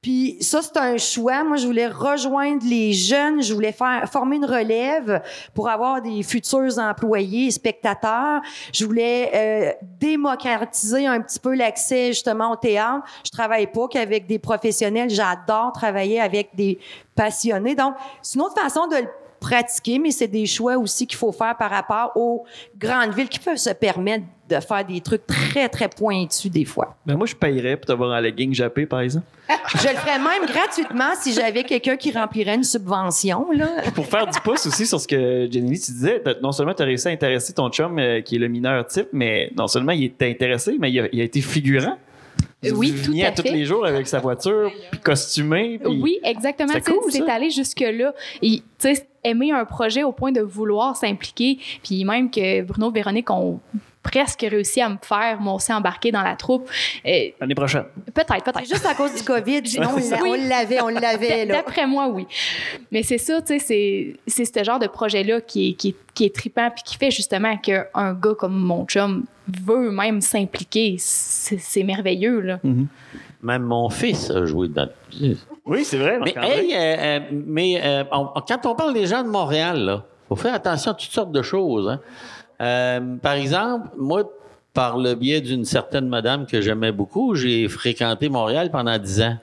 Puis ça, c'est un choix. Moi, je voulais rejoindre les jeunes. Je voulais faire former une relève pour avoir des futurs employés spectateurs. Je voulais euh, démocratiser un petit peu l'accès justement au théâtre. Je travaille pas qu'avec des professionnels. J'adore travailler avec des passionnés. Donc, c'est une autre façon de le pratiquer, mais c'est des choix aussi qu'il faut faire par rapport aux grandes villes qui peuvent se permettre de faire des trucs très, très pointus des fois. Ben moi, je payerais pour t'avoir un legging jappé, par exemple. Je le ferais même gratuitement si j'avais quelqu'un qui remplirait une subvention. Là. Pour faire du pouce aussi sur ce que Jenny tu disais, non seulement tu as réussi à intéresser ton chum euh, qui est le mineur type, mais non seulement il était intéressé, mais il a, il a été figurant. Oui, Vous tout à à tous fait. les jours avec sa voiture, (laughs) puis costumé. puis- Oui, exactement. C'est Tu sais, cool, allé jusque-là. Tu sais, aimer un projet au point de vouloir s'impliquer. Puis même que Bruno et Véronique ont presque réussi à me faire, moi aussi, embarquer dans la troupe. Euh, L'année prochaine. peut-être, peut-être. C'est juste à cause du COVID. Sinon, on l'avait, on l'avait. là. D'après moi, oui. Mais c'est ça, tu sais, c'est, c'est ce genre de projet-là qui est, qui est, qui est trippant puis qui fait justement qu'un gars comme mon chum veut même s'impliquer. C'est, merveilleux, là. Même mon fils a joué dedans. Oui, c'est vrai. Mais, hey, euh, euh, mais euh, on- quand on parle des gens de Montréal, il faut faire attention à toutes sortes de choses. hein. Euh, par exemple, moi, par le biais d'une certaine madame que j'aimais beaucoup, j'ai fréquenté Montréal pendant dix ans.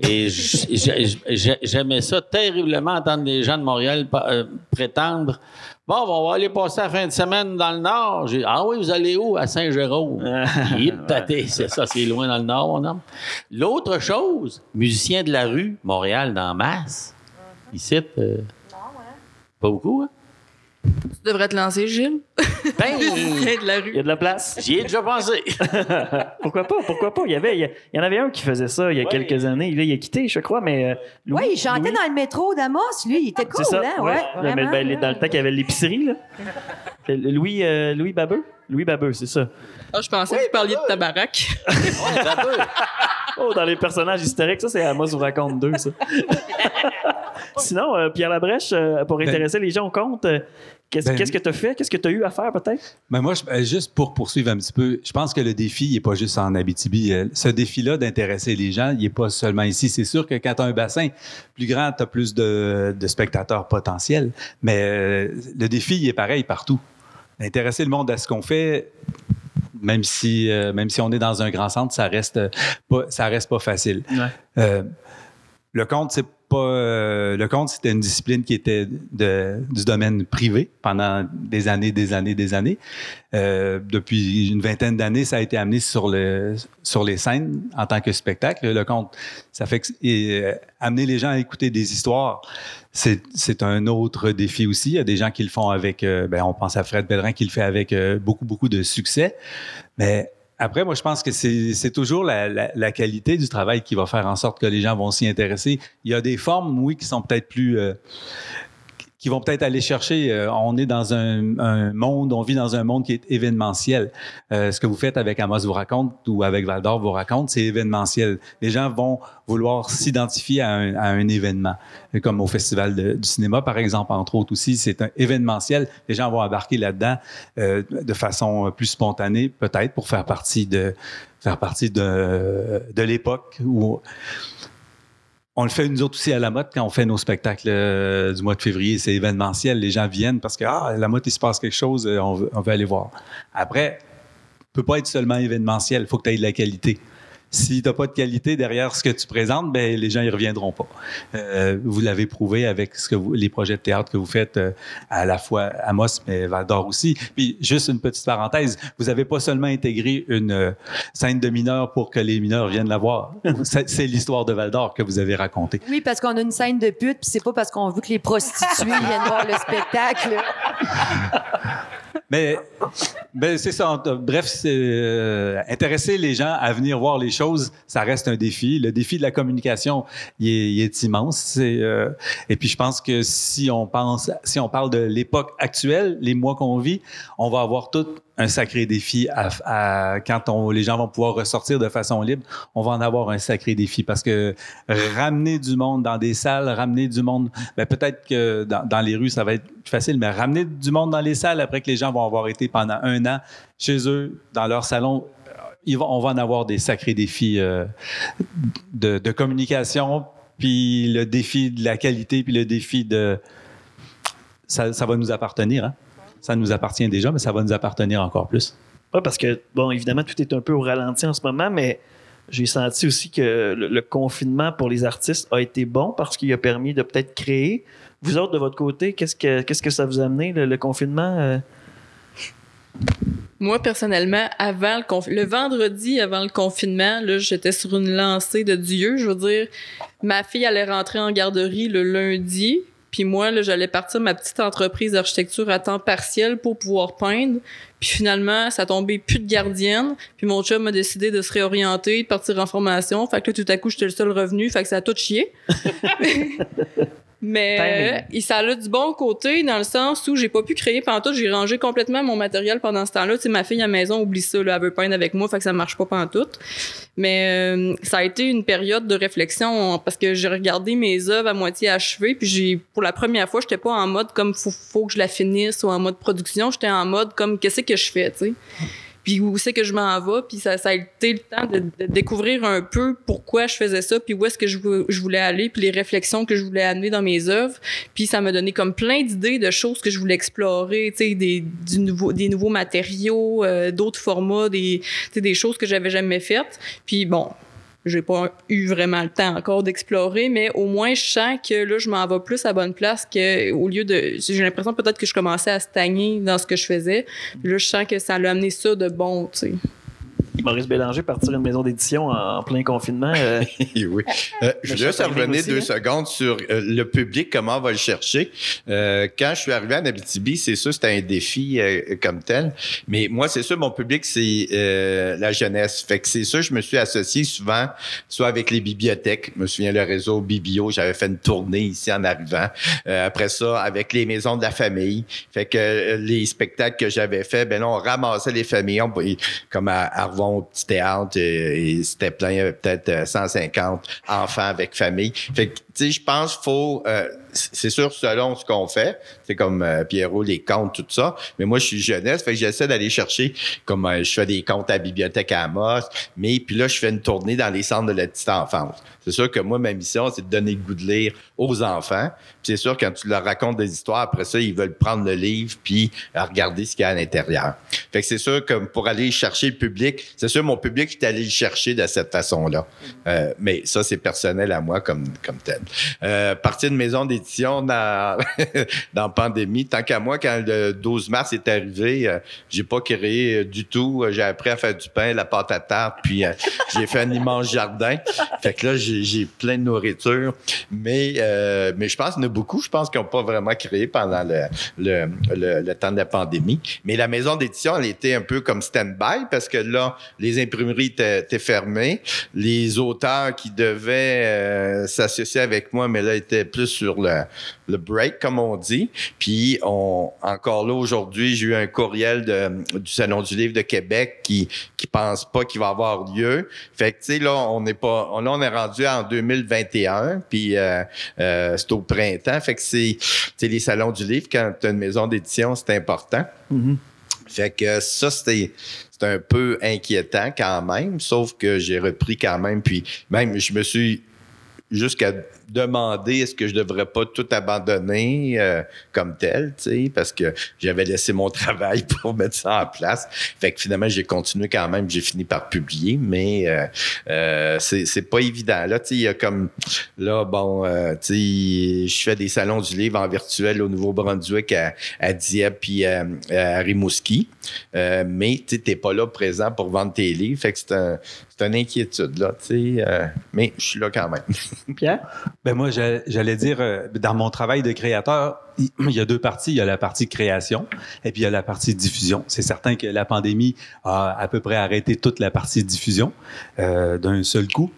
Et (laughs) j'aimais ça terriblement entendre les gens de Montréal euh, prétendre Bon, on va aller passer la fin de semaine dans le Nord. J'ai, ah oui, vous allez où? À Saint-Jérôme. (laughs) C'est ça, c'est loin dans le Nord, mon homme. L'autre chose, musicien de la rue, Montréal, dans masse. Ici, euh, pas beaucoup, hein? Tu devrais te lancer, Gilles. Ben, (laughs) de la Il y rue. a de la place. j'y ai déjà pensé. (laughs) pourquoi pas? Pourquoi pas? Il y, avait, il y en avait un qui faisait ça il y a quelques années. Là, il a quitté, je crois, mais. euh, Louis- Oui, il chantait Louis- dans le métro d'Amos, lui. Il était cool, ça, hein? ouais. Ouais, Mais vraiment, ben, dans le temps qu'il y avait l'épicerie, là. (laughs) Louis, euh, Louis Babeux? Louis Babeux, c'est ça. Ah, je pensais que vous parliez de ta baraque. Ouais, t'as (laughs) peu. Oh, dans les personnages historiques, ça, c'est Amos vous raconte deux, ça. (laughs) Sinon, euh, Pierre Labrèche, euh, pour intéresser les gens au compte, euh, qu'est-ce Ben- qu'est-ce que tu as fait? Qu'est-ce que tu as eu à faire, peut-être? Mais moi, je- euh, juste pour poursuivre un petit peu, je pense que le défi, il n'est pas juste en Abitibi. Euh, Ce défi-là d'intéresser les gens, il n'est pas seulement ici. C'est sûr que quand tu as un bassin plus grand, tu as plus de, de spectateurs potentiels. Mais euh, le défi, il est pareil partout. Intéresser le monde à ce qu'on fait, même si, euh, même si on est dans un grand centre, ça reste pas, ça reste pas facile. Euh, le compte, c'est pas. euh, le compte, c'était une discipline qui était du domaine privé pendant des années, des années, des années. Euh, depuis une vingtaine d'années, ça a été amené sur, sur les scènes en tant que spectacle. Le conte, ça fait que, euh, amener les gens à écouter des histoires, c'est un autre défi aussi. Il y a des gens qui le font avec, ben, on pense à Fred Bellerin qui le fait avec beaucoup, beaucoup de succès. Mais après, moi, je pense que c'est toujours la qualité du travail qui va faire en sorte que les gens vont s'y intéresser. Il y a des formes, oui, qui sont peut-être plus... euh, qui vont peut-être aller chercher. euh, on est dans un, un monde, on vit dans un monde qui est événementiel. Euh, ce que vous faites avec Amos vous raconte ou avec Val d'Or vous raconte, c'est événementiel. Les gens vont vouloir s'identifier à un, à un événement, Euh, comme au Festival du cinéma, par exemple, entre autres aussi. C'est événementiel. Les gens vont embarquer là-dedans euh, de façon plus spontanée, peut-être, pour faire partie de faire partie de, de l'époque où on le fait nous autres aussi à la mode quand on fait nos spectacles euh, du mois de février. C'est événementiel. Les gens viennent parce que ah, la mode, il se passe quelque chose, euh, on veut, on veut aller voir. Après, peut pas être seulement événementiel. Il faut que tu aies de la qualité. Si tu n'as pas de qualité derrière ce que tu présentes, ben, les gens y reviendront pas. Euh, vous l'avez prouvé avec ce que vous, les projets de théâtre que vous faites euh, à la fois à Moss, mais Val d'Or aussi. Puis juste une petite parenthèse, vous n'avez pas seulement intégré une euh, scène de mineurs pour que les mineurs viennent la voir. (laughs) C'est c'est l'histoire de Val d'Or que vous avez racontée. Oui, parce qu'on a une scène de pute, puis c'est pas parce qu'on veut que les prostituées viennent voir le spectacle. (laughs) Mais, ben, c'est ça. Bref, euh, intéresser les gens à venir voir les choses, ça reste un défi. Le défi de la communication, il est, immense. Euh, et puis, je pense que si on pense, si on parle de l'époque actuelle, les mois qu'on vit, on va avoir tout un sacré défi quand les gens vont pouvoir ressortir de façon libre. On va en avoir un sacré défi parce que ramener du monde dans des salles, ramener du monde, ben, peut-être que dans, dans les rues, ça va être plus facile, mais ramener du monde dans les salles après que les gens vont avoir été pendant un an chez eux, dans leur salon, on va en avoir des sacrés défis euh, de, communication, puis le défi de la qualité, puis le défi de... Ça, va nous appartenir, hein? Ça nous appartient déjà, mais ça va nous appartenir encore plus. Ouais, parce que, bon, évidemment, tout est un peu au ralenti en ce moment, mais j'ai senti aussi que le, confinement pour les artistes a été bon parce qu'il a permis de peut-être créer. Vous autres, de votre côté, qu'est-ce que, que ça vous a amené, le, le confinement? Moi, personnellement, avant le conf- le vendredi avant le confinement, j'étais sur une lancée de Dieu. Je veux dire, ma fille allait rentrer en garderie le lundi. Puis moi, j'allais partir ma petite entreprise d'architecture à temps partiel pour pouvoir peindre. Puis finalement, ça tombait plus de gardienne. Puis mon chum a décidé de se réorienter, de partir en formation. Fait que là, tout à coup, j'étais le seul revenu. Fait que ça a tout chié. (laughs) Mais euh, ça a du bon côté dans le sens où j'ai pas pu créer pantoute, j'ai rangé complètement mon matériel pendant ce temps-là. Tu sais, ma fille à la maison oublie ça, là, elle veut peindre avec moi, fait que ça marche pas pantoute. Mais euh, ça a été une période de réflexion parce que j'ai regardé mes œuvres à moitié achevées, puis j'ai pour la première fois, j'étais pas en mode comme faut, faut que je la finisse ou en mode production, j'étais en mode comme qu'est-ce que je fais, tu sais puis où c'est que je m'en vais, puis ça, a été le temps de, découvrir un peu pourquoi je faisais ça, puis où est-ce que je, vou- je voulais aller, puis les réflexions que je voulais amener dans mes œuvres, puis ça m'a donné comme plein d'idées de choses que je voulais explorer, tu sais, des, nouveau, des nouveaux matériaux, euh, d'autres formats, des, des choses que j'avais jamais faites, puis bon. J'ai pas eu vraiment le temps encore d'explorer, mais au moins je sens que là, je m'en vais plus à bonne place que au lieu de. J'ai l'impression peut-être que je commençais à stagner dans ce que je faisais. Là, je sens que ça l'a amené ça de bon, tu sais. Maurice Bélanger partir une maison d'édition en, plein confinement. euh, (laughs) oui. Euh, je veux juste revenir aussi, deux hein? secondes sur euh, le public, comment on va le chercher. Euh, quand je suis arrivé à Abitibi, c'est sûr, c'était un défi euh, comme tel. Mais moi, c'est sûr, mon public, c'est euh, la jeunesse. Fait que c'est sûr, je me suis associé souvent, soit avec les bibliothèques. Je me souviens, le réseau Biblio, j'avais fait une tournée ici en arrivant. Euh, après ça, avec les maisons de la famille. Fait que les spectacles que j'avais fait, ben là, on ramassait les familles. On, comme à Arvon, et c'était plein, il y avait peut-être euh, 150 enfants avec famille. Sais, je pense faut... euh, c'est sûr, selon ce qu'on fait, c'est comme euh, Pierrot, les comptes, tout ça. Mais moi, je suis jeunesse, fait que j'essaie d'aller chercher, comme euh, je fais des comptes à la bibliothèque à Amos, mais puis là, je fais une tournée dans les centres de la petite enfance. C'est sûr que moi, ma mission, c'est de donner le goût de lire aux enfants. Puis c'est sûr, quand tu leur racontes des histoires, après ça, ils veulent prendre le livre puis regarder ce qu'il y a à l'intérieur. Fait que c'est sûr que pour aller chercher le public, c'est sûr, mon public, je suis allé le chercher de cette façon-là. Euh, mais ça, c'est personnel à moi comme, comme tel. Euh, partir de maison d'édition dans, (laughs) dans pandémie, tant qu'à moi, quand le 12 mars est arrivé, euh, j'ai pas créé du tout. Euh, J'ai appris à faire du pain, la pâte à tarte, puis euh, (laughs) j'ai fait un immense jardin. Fait que là, j'ai plein de nourriture. Mais, euh, mais je pense qu'il y en a beaucoup, je pense, qui n'ont pas vraiment créé pendant le, le, le, le temps de la pandémie. Mais la maison d'édition, elle était un peu comme stand-by parce que là, les imprimeries étaient, fermées. Les auteurs qui devaient s'associer avec moi, mais là, étaient plus sur le, le break, comme on dit. Puis, on, encore là, aujourd'hui, j'ai eu un courriel de, du Salon du Livre de Québec qui qui pense pas qu'il va avoir lieu. Fait que, tu sais, là, on n'est pas... on- Là, on est rendu en 2021, puis euh, euh, c'est au printemps. Fait que c'est... Tu sais, les Salons du Livre, quand tu as une maison d'édition, c'est important. Fait que ça, c'était c'est un peu inquiétant quand même, sauf que j'ai repris quand même. Puis même, je me suis jusqu'à demander est-ce que je devrais pas tout abandonner euh, comme tel, parce que j'avais laissé mon (laughs) travail pour mettre ça en place. Fait que finalement, j'ai continué quand même, j'ai fini par publier, mais euh, euh, c'est pas évident. Là, il y a comme, là, bon, euh, je fais des salons du livre en virtuel au Nouveau-Brunswick, à, à Dieppe, puis euh, à Rimouski. Euh, mais tu n'es pas là présent pour vendre tes livres. Fait que c'est un, c'est une inquiétude, là, tu sais. euh, mais je suis là quand même. (laughs) Pierre? Ben moi, j'a- j'allais dire, euh, dans mon travail de créateur, il (clears throat) il y a deux parties. Il y a la partie création et puis il y a la partie diffusion. C'est certain que la pandémie a à peu près arrêté toute la partie diffusion euh, d'un seul coup.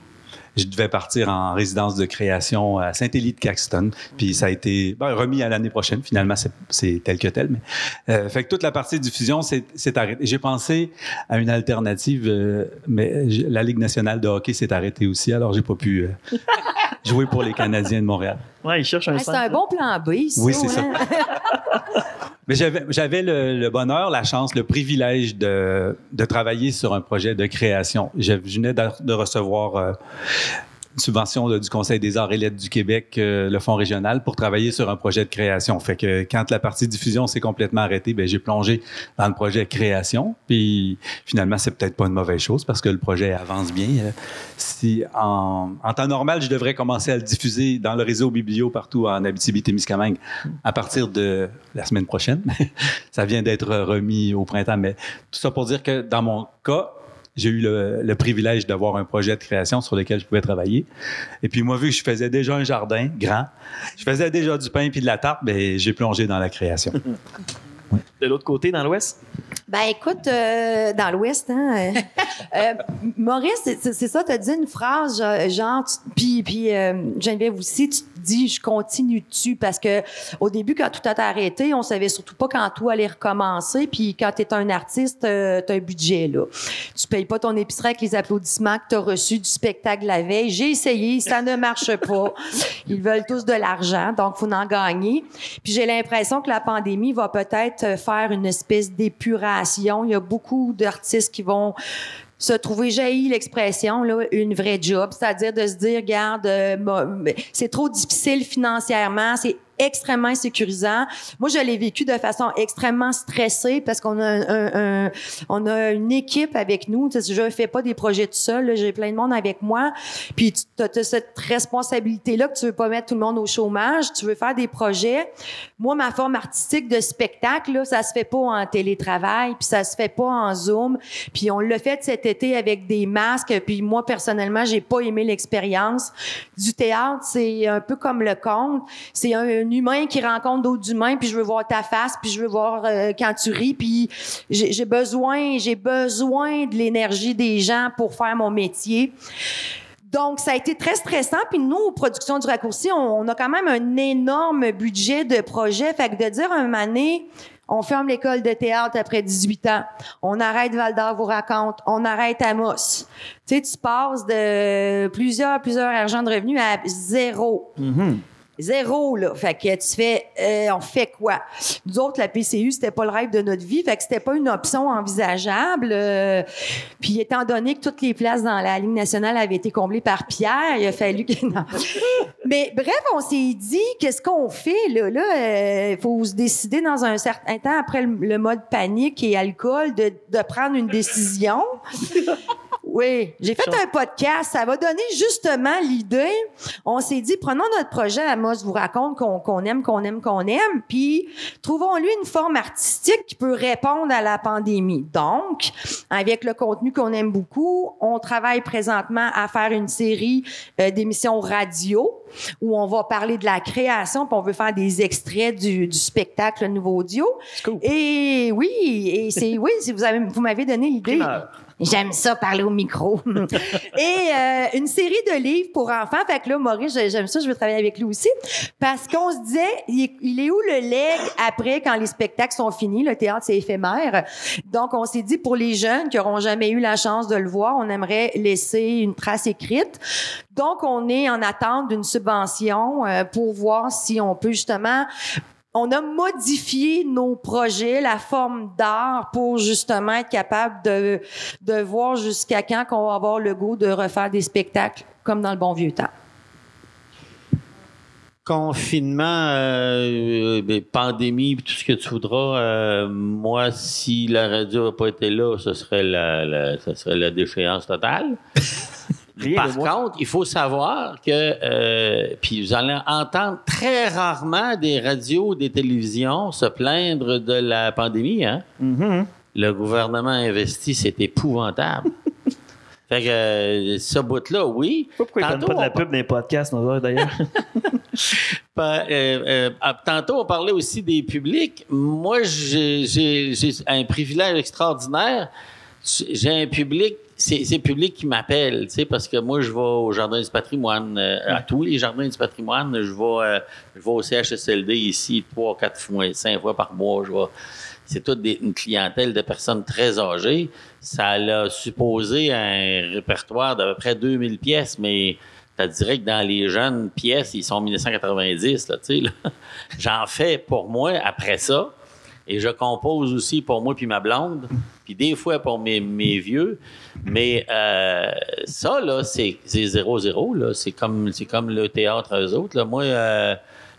Je devais partir en résidence de création à Saint-Élie de Caxton, puis ça a été ben, remis à l'année prochaine. Finalement, c'est- tel que tel. Mais, euh, fait que toute la partie diffusion s'est arrêtée. J'ai pensé à une alternative, euh, mais la Ligue nationale de hockey s'est arrêtée aussi, alors j'ai pas pu euh, (laughs) jouer pour les Canadiens de Montréal. Ouais, il cherche un Ah, c'est un bon plan B, ça, Oui, c'est ça. (laughs) Mais j'avais, le, bonheur, la chance, le privilège de, travailler sur un projet de création. Je venais de, de recevoir euh, une subvention du Conseil des arts et lettres du Québec, euh, le Fonds régional, pour travailler sur un projet de création. Fait que quand la partie diffusion s'est complètement arrêtée, ben, j'ai plongé dans le projet création. Puis finalement, c'est peut-être pas une mauvaise chose parce que le projet avance bien. Euh, Si en, en temps normal, je devrais commencer à le diffuser dans le réseau Biblio partout en Abitibi-Témiscamingue à partir de la semaine prochaine. (laughs) ça vient d'être remis au printemps, mais tout ça pour dire que dans mon cas, j'ai eu le, le privilège d'avoir un projet de création sur lequel je pouvais travailler. Et puis moi, vu que je faisais déjà un jardin grand, je faisais déjà du pain puis de la tarte, ben, j'ai plongé dans la création. (laughs) De l'autre côté, dans l'Ouest? Ben écoute, euh, dans l'Ouest, hein, euh, (laughs) euh, Maurice, c'est- ça, tu as dit une phrase, genre- puis, puis euh, Geneviève aussi, tu te dis, je continue dessus, parce que au début, quand tout a arrêté, on savait surtout pas quand tout allait recommencer, puis quand tu es un artiste, euh, tu as un budget, là. Tu payes pas ton épicerie avec les applaudissements que tu as reçus du spectacle la veille. J'ai essayé, ça ne marche pas. (laughs) Ils veulent tous de l'argent, donc faut en gagner. Puis j'ai l'impression que la pandémie va peut-être faire une espèce d'épuration. Il y a beaucoup d'artistes qui vont se trouver, j'ai l'expression, là, une vraie job, c'est-à-dire de se dire, regarde, euh, c'est trop difficile financièrement, c'est extrêmement sécurisant. Moi, je l'ai vécu de façon extrêmement stressée parce qu'on a, un, un- on a une équipe avec nous. Tu sais, je fais pas des projets tout seul. J'ai plein de monde avec moi. Puis tu as, cette responsabilité-là que tu veux pas mettre tout le monde au chômage. Tu veux faire des projets. Moi, ma forme artistique de spectacle, là, ça se fait pas en télétravail, puis ça se fait pas en Zoom. Puis on l'a fait cet été avec des masques. Puis moi, personnellement, j'ai pas aimé l'expérience du théâtre. C'est un peu comme le conte. C'est un, humain qui rencontre d'autres humains, puis je veux voir ta face, puis je veux voir euh, quand tu ris. Puis j'ai besoin, j'ai besoin de l'énergie des gens pour faire mon métier. Donc, ça a été très stressant. Puis nous, aux productions du raccourci, on, on a quand même un énorme budget de projet. Fait que de dire un donné, on ferme l'école de théâtre après 18 ans. On arrête Val d'Or vous raconte. On arrête Amos. Tu sais, tu passes de plusieurs, plusieurs argents de revenus à zéro. Zéro, là. Fait que tu fais, euh, on fait quoi? Nous autres, la PCU, c'était pas le rêve de notre vie. Fait que c'était pas une option envisageable. euh, puis étant donné que toutes les places dans la Ligue nationale avaient été comblées par Pierre, il a fallu que... Mais bref, on s'est dit, qu'est-ce qu'on fait, là? Là, il faut se décider dans un certain temps, après le, mode panique et alcool, de prendre une décision. Oui, j'ai fait un podcast. Ça va donner justement l'idée. On s'est dit, prenons notre projet, Amos vous raconte qu'on aime, qu'on aime, qu'on aime, puis trouvons-lui une forme artistique qui peut répondre à la pandémie. Donc, avec le contenu qu'on aime beaucoup, on travaille présentement à faire une série euh, d'émissions radio où on va parler de la création, puis on veut faire des extraits du, du spectacle Nouveau Audio. Et oui, et c'est oui, si vous avez, vous m'avez donné l'idée. J'aime ça parler au micro. (laughs) Et euh, une série de livres pour enfants. Fait que là, Maurice, j'ai- j'aime ça, je veux travailler avec lui aussi. Parce qu'on se disait, il est, il est où le leg après quand les spectacles sont finis? Le théâtre, c'est éphémère? Donc, on s'est dit, pour les jeunes qui n'auront jamais eu la chance de le voir, on aimerait laisser une trace écrite. Donc, on est en attente d'une subvention euh, pour voir si on peut justement on a modifié nos projets, la forme d'art pour justement être capable de, de voir jusqu'à quand qu'on va avoir le goût de refaire des spectacles comme dans le bon vieux temps. Confinement, euh, ben, pandémie, tout ce que tu voudras. euh, moi, si la radio n'a pas été là, ce serait la, la- ce serait la déchéance totale. (laughs) Par contre, il faut savoir que, euh, puis vous allez entendre très rarement des radios, des télévisions se plaindre de la pandémie. Hein? Le gouvernement investi, c'est épouvantable. (laughs) fait que euh, ce bout-là, oui. Pourquoi ils Tantôt, pas de la on- pub les podcasts, d'ailleurs? (laughs) Euh, euh, ah, tantôt, on parlait aussi des publics. Moi, j'ai un privilège extraordinaire. J'ai un public, c'est public qui m'appelle, tu sais, parce que moi, je vais au Jardin du patrimoine, euh, à tous les Jardins du patrimoine. Je vais, euh, je vais au CHSLD ici trois, quatre fois, cinq fois par mois. Je vais. C'est toute des- une clientèle de personnes très âgées. Ça a supposé un répertoire d'à peu près 2000 pièces, mais je te dirais que dans les jeunes pièces, ils sont 1990, là, tu sais. (laughs) J'en fais pour moi après ça. Et je compose aussi pour moi puis ma blonde, puis des fois pour mes, mes vieux. Mais euh, ça, là, c'est c'est 0-0. là. C'est comme, c'est comme le théâtre, eux autres. Là. Moi, euh,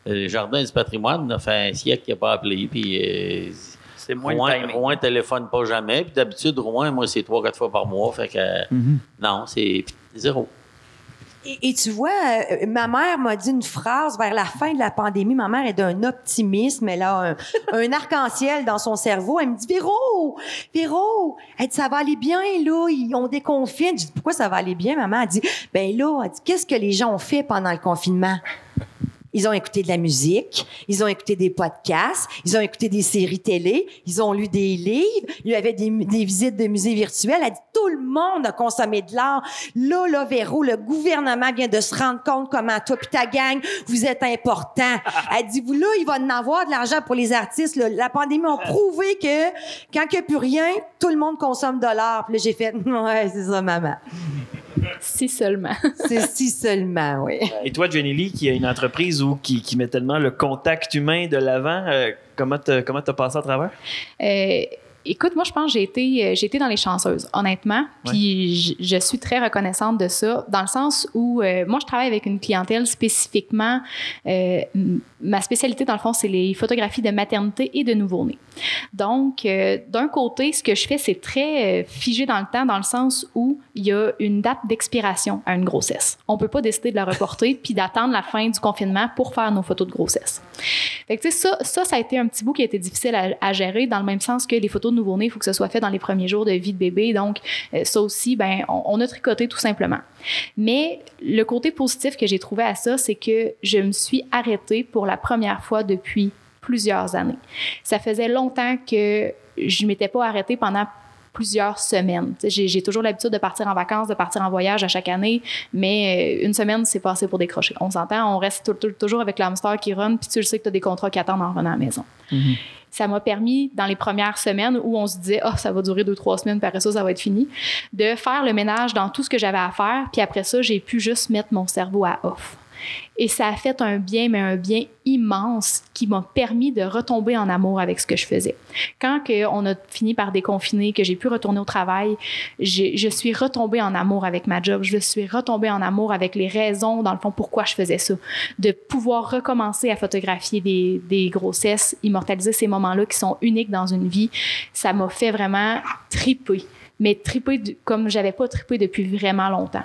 le Jardin du patrimoine, ça fait un siècle qu'il n'a pas appelé. Puis, euh, C'est moins Rouen, timing. Rouen téléphone pas jamais. Puis d'habitude, Rouen, moi, c'est trois, quatre fois par mois. Fait que euh, non, c'est zéro. Et, et tu vois, euh, ma mère m'a dit une phrase vers la fin de la pandémie. Ma mère est d'un optimisme. Elle a un, (laughs) un arc-en-ciel dans son cerveau. Elle me dit, Véro, Véro, elle dit, ça va aller bien, là. Ils ont déconfiné. Je dis, pourquoi ça va aller bien, maman? Elle dit, ben là, elle dit, qu'est-ce que les gens ont fait pendant le confinement? Ils ont écouté de la musique, ils ont écouté des podcasts, ils ont écouté des séries télé, ils ont lu des livres, il y avait des, des visites de musées virtuels. Elle dit tout le monde a consommé de l'art. Là, là, Véro, le gouvernement vient de se rendre compte comment toi puis ta gang, vous êtes important. (laughs) Elle dit, vous là, il va en avoir de l'argent pour les artistes. là. La pandémie a prouvé que quand il n'y a plus rien, tout le monde consomme de l'art. Puis là, j'ai fait, (laughs) ouais, c'est ça, maman. Si seulement. (laughs) C'est si seulement, oui. Et toi, Jenny Lee, qui a une entreprise où, qui, qui met tellement le contact humain de l'avant, euh, comment comment t'as passé à travers? Euh, écoute, moi, je pense que j'ai été, euh, j'ai été dans les chanceuses, honnêtement. Puis je, je suis très reconnaissante de ça, dans le sens où euh, moi, je travaille avec une clientèle spécifiquement. euh, ma spécialité, dans le fond, c'est les photographies de maternité et de nouveau-né. Donc, euh, d'un côté, ce que je fais, c'est très figé dans le temps, dans le sens où il y a une date d'expiration à une grossesse. On peut pas décider de la reporter (laughs) puis d'attendre la fin du confinement pour faire nos photos de grossesse. Fait que, ça, ça, ça a été un petit bout qui a été difficile à, à gérer, dans le même sens que les photos nouveau-né, il faut que ce soit fait dans les premiers jours de vie de bébé. Donc, euh, ça aussi, ben, on, on a tricoté tout simplement. Mais le côté positif que j'ai trouvé à ça, c'est que je me suis arrêtée pour la première fois depuis plusieurs années. Ça faisait longtemps que je ne m'étais pas arrêtée pendant plusieurs semaines. J'ai toujours l'habitude de partir en vacances, de partir en voyage à chaque année, mais euh, une semaine, c'est pas assez pour décrocher. On s'entend, on reste tou- tou- toujours avec l'hamster qui run, puis tu le sais que tu as des contrats qui attendent en revenant à la maison. Ça m'a permis, dans les premières semaines où on se disait, oh, ça va durer deux, trois semaines, puis après ça, ça va être fini, de faire le ménage dans tout ce que j'avais à faire, puis après ça, j'ai pu juste mettre mon cerveau à off. Et ça a fait un bien, mais un bien immense qui m'a permis de retomber en amour avec ce que je faisais. Quand on a fini par déconfiner, que j'ai pu retourner au travail, je suis retombée en amour avec ma job. Je suis retombée en amour avec les raisons, dans le fond, pourquoi je faisais ça. De pouvoir recommencer à photographier des, grossesses, immortaliser ces moments-là qui sont uniques dans une vie, ça m'a fait vraiment triper mais triper comme j'avais pas trippé depuis vraiment longtemps.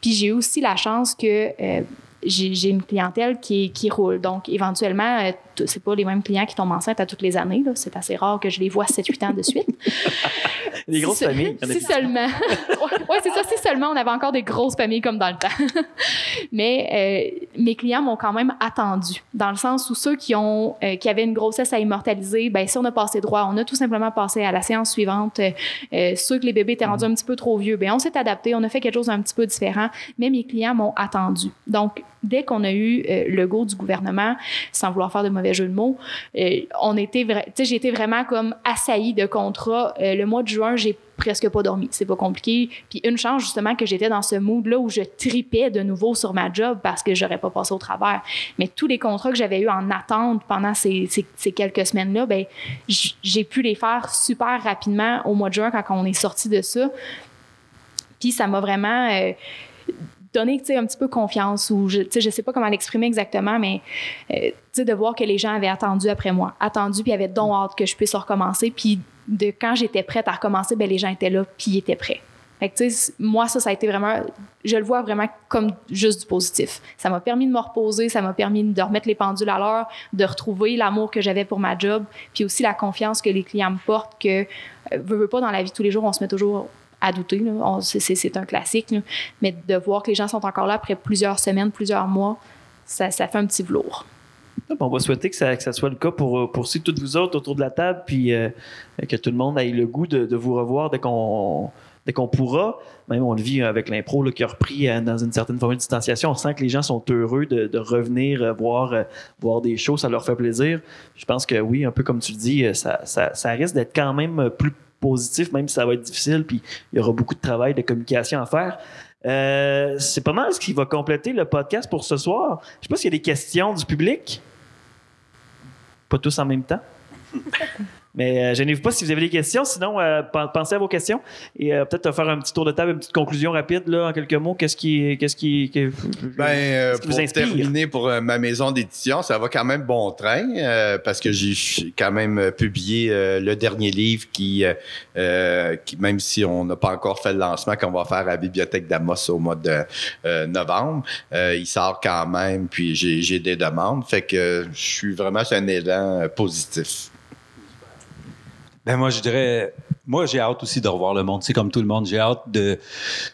Puis j'ai aussi la chance que euh, j'ai une clientèle qui, qui roule. Donc, éventuellement, euh, c'est pas les mêmes clients qui tombent enceintes à toutes les années. C'est assez rare que je les vois 7-8 ans de suite. (laughs) Des grosses Si- familles. Si seulement. (laughs) ouais, c'est ça. Si seulement on avait encore des grosses familles comme dans le temps. (laughs) Mais euh, mes clients m'ont quand même attendu, dans le sens où ceux qui ont euh, qui avaient une grossesse à immortaliser, ben si on a passé droit, on a tout simplement passé à la séance suivante. Euh, ceux que les bébés étaient rendus un petit peu trop vieux, ben on s'est adapté, on a fait quelque chose d'un petit peu différent. Mais mes clients m'ont attendu. Donc dès qu'on a eu euh, le go du gouvernement, sans vouloir faire de mauvais jeu de mots, euh, on était j'ai été vraiment comme assaillie de contrats. Euh, le mois de juin, j'ai presque pas dormi. C'est pas compliqué. Puis une chance, justement, que j'étais dans ce mood-là où je tripais de nouveau sur ma job parce que j'aurais pas passé au travers. Mais tous les contrats que j'avais eu en attente pendant ces, ces- quelques semaines-là, ben, j'ai pu les faire super rapidement au mois de juin quand on est sorti de ça. Puis ça m'a vraiment sais, un petit peu confiance ou je, tu sais, pas comment l'exprimer exactement, mais euh, de voir que les gens avaient attendu après moi, attendu puis avaient donc hâte que je puisse recommencer. Puis de quand j'étais prête à recommencer, ben les gens étaient là puis ils étaient prêts. Moi, ça, ça a été vraiment, je le vois vraiment comme juste du positif. Ça m'a permis de me reposer, ça m'a permis de remettre les pendules à l'heure, de retrouver l'amour que j'avais pour ma job, puis aussi la confiance que les clients me portent, que, veux, veux pas, dans la vie tous les jours, on se met toujours à douter. c'est- un classique. Mais de voir que les gens sont encore là après plusieurs semaines, plusieurs mois, ça, fait un petit velours. On va souhaiter que ça, soit le cas pour, pour aussi toutes vous autres autour de la table, puis euh, que tout le monde ait le goût de, vous revoir dès qu'on dès qu'on pourra. Même on le vit avec l'impro qui a repris euh, dans une certaine forme de distanciation. On sent que les gens sont heureux de, revenir euh, voir, euh, voir des shows, ça leur fait plaisir. Je pense que oui, un peu comme tu le dis, euh, ça, risque d'être quand même euh, plus positif, même si ça va être difficile, puis il y aura beaucoup de travail de communication à faire. Euh, c'est pas mal ce qui va compléter le podcast pour ce soir. Je sais pas s'il y a des questions du public. Pas tous en même temps. Mais euh, gênez-vous pas si vous avez des questions. Sinon, euh, pen- pensez à vos questions et euh, peut-être faire un petit tour de table, une petite conclusion rapide là, en quelques mots. Qu'est-ce qui, qu'est-ce qui, que- Ben, euh, vous pour inspire? terminer pour ma maison d'édition, ça va quand même bon train parce que j'ai quand même publié le dernier livre qui, qui, même si on n'a pas encore fait le lancement qu'on va faire à la bibliothèque d'Amos au mois de novembre, il sort quand même. Puis j'ai des demandes, fait que je suis vraiment sur un élan positif. Ben moi, je dirais, moi, j'ai hâte aussi de revoir le monde. C'est comme tout le monde, j'ai hâte de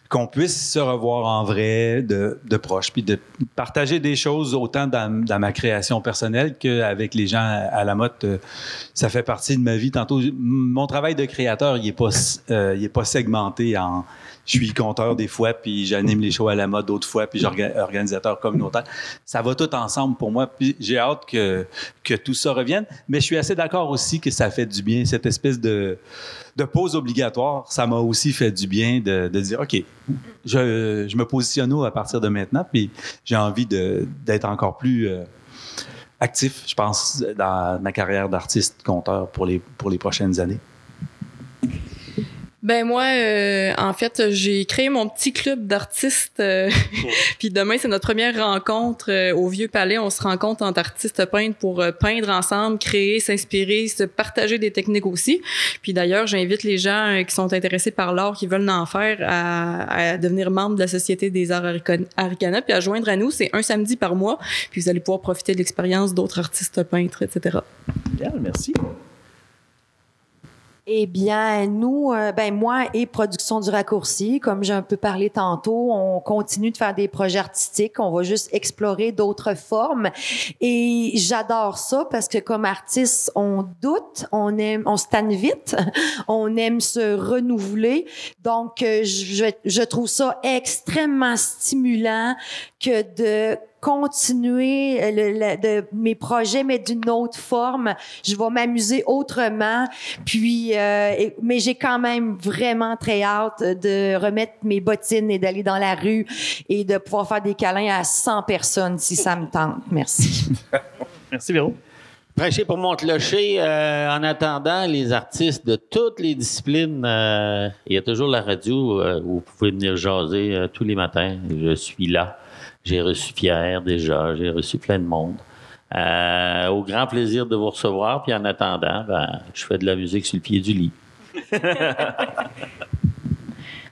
qu'on puisse se revoir en vrai, de, de proche, puis de partager des choses autant dans, dans ma création personnelle qu'avec les gens à, la motte. euh, Ça fait partie de ma vie. Tantôt, mon travail de créateur, il est pas, euh, il est pas segmenté en. Je suis compteur des fois, puis j'anime les shows à la mode d'autres fois, puis j'organisateur communautaire. Ça va tout ensemble pour moi. Puis j'ai hâte que, que tout ça revienne. Mais je suis assez d'accord aussi que ça fait du bien, cette espèce de, de pause obligatoire. Ça m'a aussi fait du bien de, de dire, OK, je, je me positionne où à partir de maintenant, puis j'ai envie d'être encore plus euh, actif, je pense, dans ma carrière d'artiste compteur pour les, pour les prochaines années. Ben moi, euh, en fait, j'ai créé mon petit club d'artistes. euh, (laughs) Puis demain, c'est notre première rencontre euh, au Vieux Palais. On se rencontre entre artistes peintres pour euh, peindre ensemble, créer, s'inspirer, se partager des techniques aussi. Puis d'ailleurs, j'invite les gens euh, qui sont intéressés par l'art, qui veulent en faire, à, à devenir membre de la Société des Arts Aricana, puis à joindre à nous. C'est un samedi par mois. Puis vous allez pouvoir profiter de l'expérience d'autres artistes peintres, etc. Bien, merci. Eh bien, nous, euh, ben moi et Production du Raccourci, comme j'ai un peu parlé tantôt, on continue de faire des projets artistiques. On va juste explorer d'autres formes. Et j'adore ça parce que comme artiste, on doute, on aime, on se tanne vite, (laughs) on aime se renouveler. Donc, euh, je, je trouve ça extrêmement stimulant que de continuer euh, le- le- de mes projets, mais d'une autre forme. Je vais m'amuser autrement. Puis, euh, et- mais j'ai quand même vraiment très hâte de remettre mes bottines et d'aller dans la rue et de pouvoir faire des câlins à 100 personnes si ça me tente. Merci. (laughs) Merci, Véro. Prêcher pour mon clocher. euh, en attendant, les artistes de toutes les disciplines, euh, il y a toujours la radio euh, où vous pouvez venir jaser euh, tous les matins. Je suis là. J'ai reçu Pierre déjà. J'ai reçu plein de monde. Euh, au grand plaisir de vous recevoir. Puis en attendant, ben, je fais de la musique sur le pied du lit. (laughs)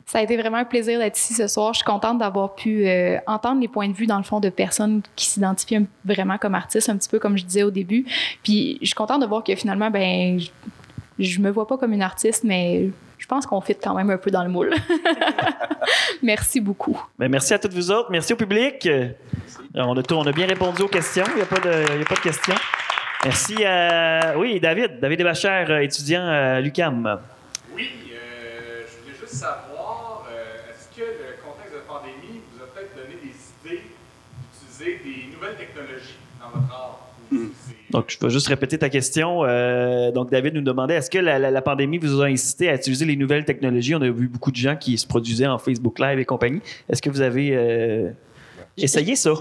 Ça a été vraiment un plaisir d'être ici ce soir. Je suis contente d'avoir pu euh, entendre les points de vue, dans le fond, de personnes qui s'identifient vraiment comme artistes, un petit peu comme je disais au début. Puis je suis contente de voir que finalement, ben, je, je me vois pas comme une artiste, mais je pense qu'on fit quand même un peu dans le moule. (laughs) Merci beaucoup. Ben, merci à toutes vous autres. Merci au public. Euh, On a, tout- on a bien répondu aux questions. Il n'y a, pas de- il y a pas de questions. Merci à. Oui, David. David Desbachères, euh, étudiant à l'UCAM. Oui, euh, je voulais juste savoir, euh, est-ce que le contexte de pandémie vous a peut-être donné des idées d'utiliser des nouvelles technologies dans votre art? Ou c'est- Donc, je vais juste répéter ta question. Euh, donc, David nous demandait est-ce que la, la- la pandémie vous a incité à utiliser les nouvelles technologies? On a vu beaucoup de gens qui se produisaient en Facebook Live et compagnie. Est-ce que vous avez euh, essayé ça?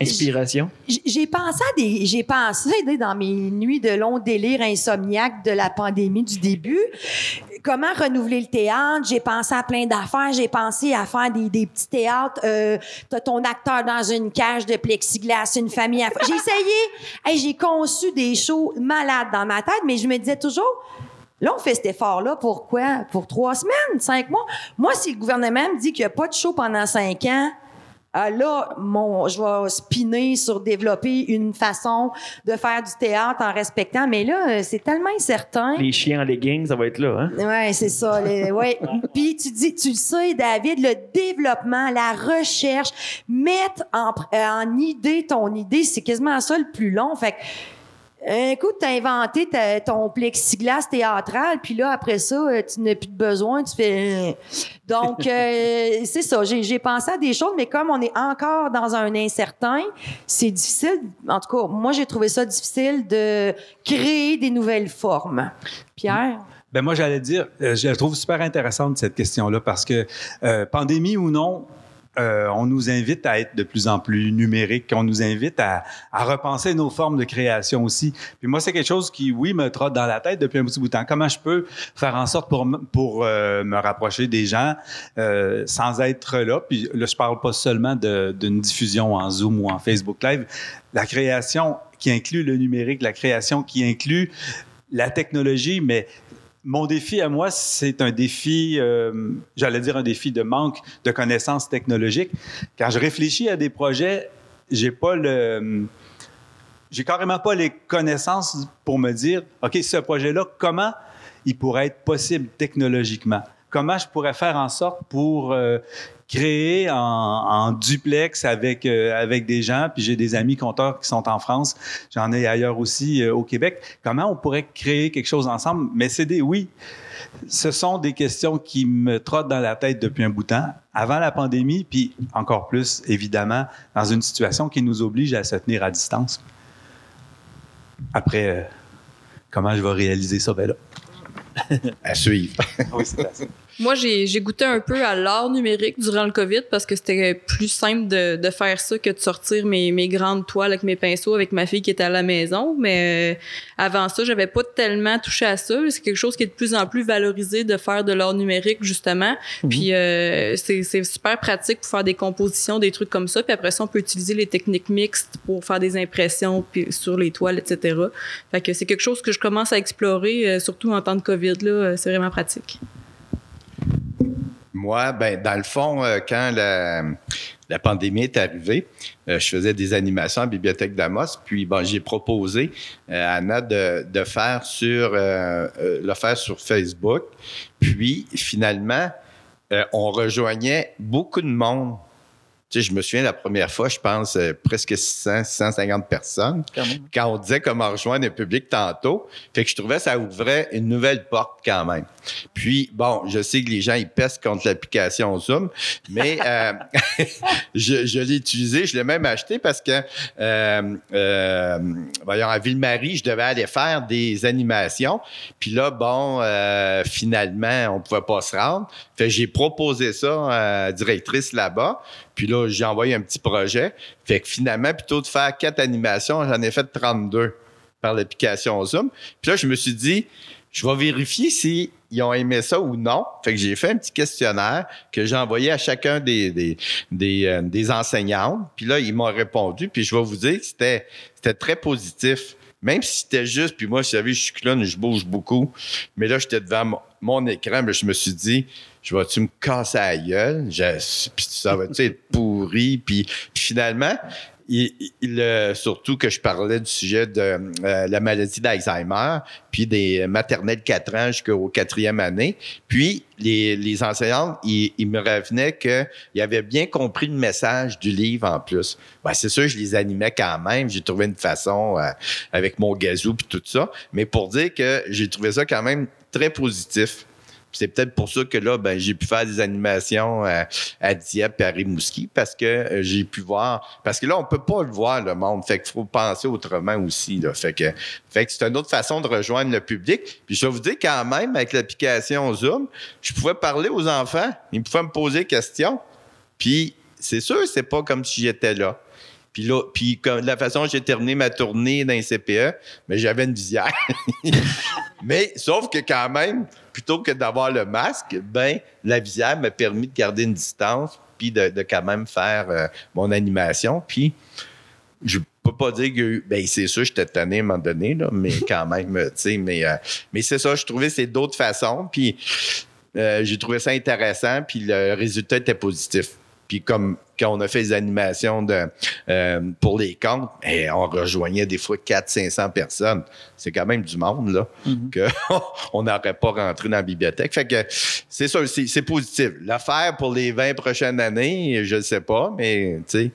Inspiration J'ai pensé à des, j'ai pensé dans mes nuits de long délire insomniaque de la pandémie du début, comment renouveler le théâtre? J'ai pensé à plein d'affaires. J'ai pensé à faire des, des petits théâtres. Euh, T'as ton acteur dans une cage de plexiglas, une famille. à- J'ai essayé. Hey, j'ai conçu des shows malades dans ma tête, mais je me disais toujours. Là, on fait cet effort-là. Pourquoi? Pour trois semaines, cinq mois? Moi, si le gouvernement me dit qu'il n'y a pas de show pendant cinq ans, ah, là, mon, je vais spinner sur développer une façon de faire du théâtre en respectant. Mais là, euh, c'est tellement incertain. Les chiens en leggings, ça va être là. Hein? Ouais, c'est ça. les- ouais. (laughs) Puis tu dis, tu le sais, David, le développement, la recherche, mettre en, euh, en idée ton idée, c'est quasiment ça le plus long. Fait que, un coup, tu as inventé ta- ton plexiglas théâtral, puis là, après ça, euh, tu n'as plus de besoin, tu fais... euh. Donc, euh, (laughs) c'est ça, j'ai pensé à des choses, mais comme on est encore dans un incertain, c'est difficile, en tout cas, moi, j'ai trouvé ça difficile de créer des nouvelles formes. Pierre? Ben moi, j'allais dire, euh, je la trouve super intéressante cette question-là parce que euh, pandémie ou non, euh, on nous invite à être de plus en plus numérique, on nous invite à, repenser nos formes de création aussi. Puis moi, c'est quelque chose qui, oui, me trotte dans la tête depuis un petit bout de temps. Comment je peux faire en sorte pour, euh, me rapprocher des gens euh, sans être là? Puis là, je parle pas seulement d'une diffusion en Zoom ou en Facebook Live. La création qui inclut le numérique, la création qui inclut la technologie, mais mon défi à moi, c'est un défi, euh, j'allais dire un défi de manque de connaissances technologiques. Quand je réfléchis à des projets, j'ai pas le, j'ai carrément pas les connaissances pour me dire, ok, ce projet-là, comment il pourrait être possible technologiquement? Comment je pourrais faire en sorte pour euh, créer en, en duplex avec, euh, avec des gens, puis j'ai des amis compteurs qui sont en France, j'en ai ailleurs aussi euh, au Québec. Comment on pourrait créer quelque chose ensemble? Mais c'est des oui. Ce sont des questions qui me trottent dans la tête depuis un bout de temps, avant la pandémie, puis encore plus, évidemment, dans une situation qui nous oblige à se tenir à distance. Après, euh, comment je vais réaliser ça? Ben là. À suivre. (laughs) Oui, c'est ça. Moi, j'ai j'ai goûté un peu à l'art numérique durant le COVID parce que c'était plus simple de, de faire ça que de sortir mes, mes grandes toiles avec mes pinceaux avec ma fille qui était à la maison. Mais euh, avant ça, j'avais pas tellement touché à ça. C'est quelque chose qui est de plus en plus valorisé de faire de l'art numérique, justement. Puis euh, c'est c'est super pratique pour faire des compositions, des trucs comme ça. Puis après ça, on peut utiliser les techniques mixtes pour faire des impressions puis sur les toiles, etc. Fait que c'est quelque chose que je commence à explorer, euh, surtout en temps de COVID. Là, Euh, c'est vraiment pratique. Moi, ben, dans le fond, euh, quand la, la pandémie est arrivée, euh, je faisais des animations à la Bibliothèque d'Amos. Puis, j'ai proposé euh, à Anna de, de faire sur, le faire sur Facebook. Puis, finalement, on rejoignait beaucoup de monde. Tu sais, je me souviens la première fois, je pense, euh, presque 600, 650 personnes. Quand on disait comment rejoindre un public tantôt. Fait que je trouvais que ça ouvrait une nouvelle porte quand même. Puis, bon, je sais que les gens, ils pèsent contre l'application Zoom, mais euh, (laughs) je, je l'ai utilisé, je l'ai même acheté parce que, euh, euh, voyons, à Ville-Marie, je devais aller faire des animations. Puis là, bon, euh, finalement, on pouvait pas se rendre. Fait que j'ai proposé ça à la directrice là-bas. Puis là, j'ai envoyé un petit projet. Fait que finalement, plutôt de faire quatre animations, j'en ai fait 32 par l'application Zoom. Puis là, je me suis dit, je vais vérifier si ils ont aimé ça ou non. Fait que j'ai fait un petit questionnaire que j'ai envoyé à chacun des, des, des, euh. Puis là, ils m'ont répondu. Puis je vais vous dire que c'était, c'était très positif. Même si c'était juste, puis moi, vous savez, je suis clown, je bouge beaucoup. Mais là, j'étais devant mon, mon écran, mais je me suis dit, je vais-tu me casser la gueule? Je- puis ça va-tu être pourri? Puis, finalement, il, il, surtout que je parlais du sujet de euh, la maladie d'Alzheimer, puis des maternelles 4 ans jusqu'au quatrième année. Puis les, les enseignantes, ils, ils me revenaient qu'ils avaient bien compris le message du livre en plus. Ben, c'est sûr, je les animais quand même. J'ai trouvé une façon euh, avec mon gazou puis tout ça. Mais pour dire que j'ai trouvé ça quand même très positif. C'est peut-être pour ça que là, ben, j'ai pu faire des animations à, Dieppe et à Rimouski parce que euh, j'ai pu voir. Parce que là, on peut pas le voir, le monde. Fait qu'il faut penser autrement aussi. Fait que, c'est une autre façon de rejoindre le public. Puis je vais vous dire quand même, avec l'application Zoom, je pouvais parler aux enfants. Ils pouvaient me poser des questions. Puis c'est sûr, c'est pas comme si j'étais là. Puis là, puis comme la façon dont j'ai terminé ma tournée dans les CPE, mais j'avais une visière. (laughs) mais sauf que quand même, plutôt que d'avoir le masque, ben la visière m'a permis de garder une distance puis de, de quand même faire euh, mon animation. Puis je peux pas dire que ben c'est sûr j'étais tanné à un moment donné là, mais (laughs) quand même, tu sais, mais euh, mais c'est ça, je trouvais que c'est d'autres façons. Puis euh, j'ai trouvé ça intéressant, puis le résultat était positif. Puis comme quand on a fait les animations de, euh, pour les comptes, eh, on rejoignait des fois 400-500 personnes. C'est quand même du monde, là, que (laughs) on n'aurait pas rentré dans la bibliothèque. Fait que c'est ça, c'est c'est positif. L'affaire pour les 20 prochaines années, je ne sais pas, mais tu sais,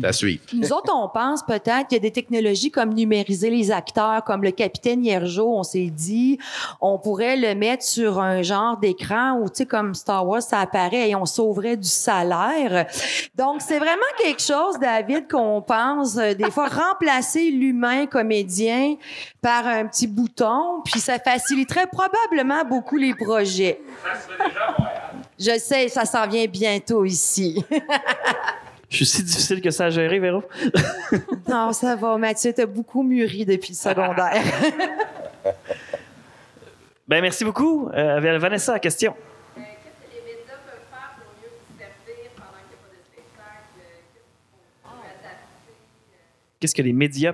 ça suit. Nous autres, on pense peut-être qu'il y a des technologies comme numériser les acteurs, comme le capitaine Hiergeau, on s'est dit, on pourrait le mettre sur un genre d'écran où, tu sais, comme Star Wars, ça apparaît et on sauverait du salaire. Donc, c'est vraiment quelque chose, David, qu'on pense, euh, des fois, remplacer l'humain comédien par un petit bouton, puis ça faciliterait probablement beaucoup les projets. Je sais, ça s'en vient bientôt ici. Je suis si difficile que ça à gérer, Véro. (laughs) Non, ça va, Mathieu, t'as beaucoup mûri depuis le secondaire. Ben, merci beaucoup. Euh, Vanessa, question. Qu'est-ce que les médias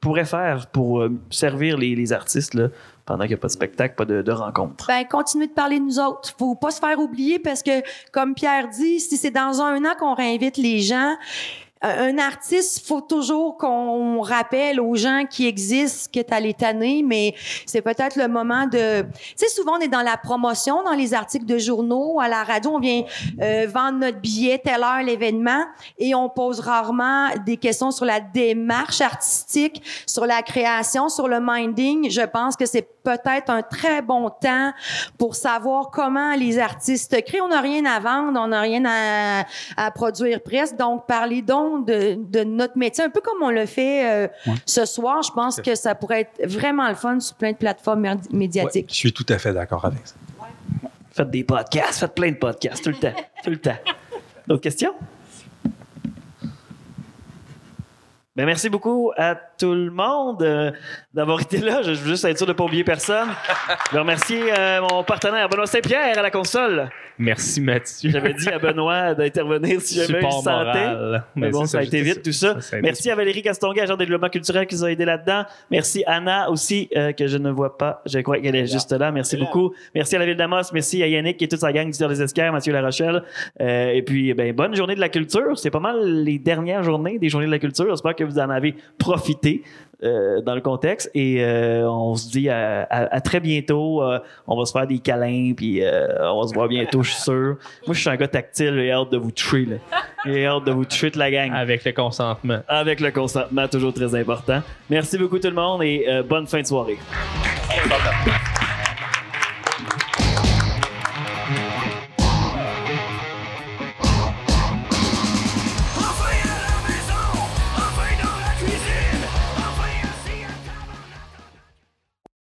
pourraient faire pour euh, servir les, artistes là, pendant qu'il n'y a pas de spectacle, pas de, de rencontre? Ben, continuez de parler de nous autres. Faut pas se faire oublier parce que, comme Pierre dit, si c'est dans un an qu'on réinvite les gens, un un artiste, faut toujours qu'on rappelle aux gens qui existent que t'as les mais c'est peut-être le moment de... Tu sais, souvent, on est dans la promotion, dans les articles de journaux, à la radio, on vient euh, vendre notre billet, telle heure, l'événement, et on pose rarement des questions sur la démarche artistique, sur la création, sur le minding. Je pense que c'est peut-être un très bon temps pour savoir comment les artistes créent. On n'a rien à vendre, on n'a rien à, à produire presque, donc parlez donc de, de notre métier, un peu comme on le fait euh, ce soir. Je pense que ça pourrait être vraiment le fun sur plein de plateformes médi- médiatiques. Je suis tout à fait d'accord avec ça. Faites des podcasts, faites plein de podcasts, tout le temps, (laughs) tout le temps. D'autres questions? Ben, merci beaucoup à tout le monde euh, d'avoir été là. Je veux juste être sûr de ne pas oublier personne. Je veux remercier euh, mon partenaire Benoît Saint-Pierre à la console. Merci Mathieu. J'avais dit à Benoît d'intervenir si jamais il sentait. Mais bon, ça a été vite, tout ça. Merci à Valérie Castonguay, agent de développement culturel, qui nous a aidé là-dedans. Merci Anna aussi, euh, que je ne vois pas. Je crois qu'elle est juste là. Merci beaucoup. Merci à la Ville d'Amos. Merci à Yannick et toute sa gang du des Esquerres, Mathieu Larochelle. Euh, et puis, ben, bonne journée de la culture. C'est pas mal les dernières journées des journées de la culture. J'espère que vous en avez profité. Euh, dans le contexte. Et euh, on se dit à, à- à très bientôt Euh, on va se faire des câlins puis euh, on va se voir bientôt je suis sûr. Moi je suis un gars tactile j'ai hâte de vous toucher j'ai hâte de vous toucher toute la gang. Avec le consentement. avec le consentement toujours très important. Merci beaucoup tout le monde et euh, bonne fin de soirée.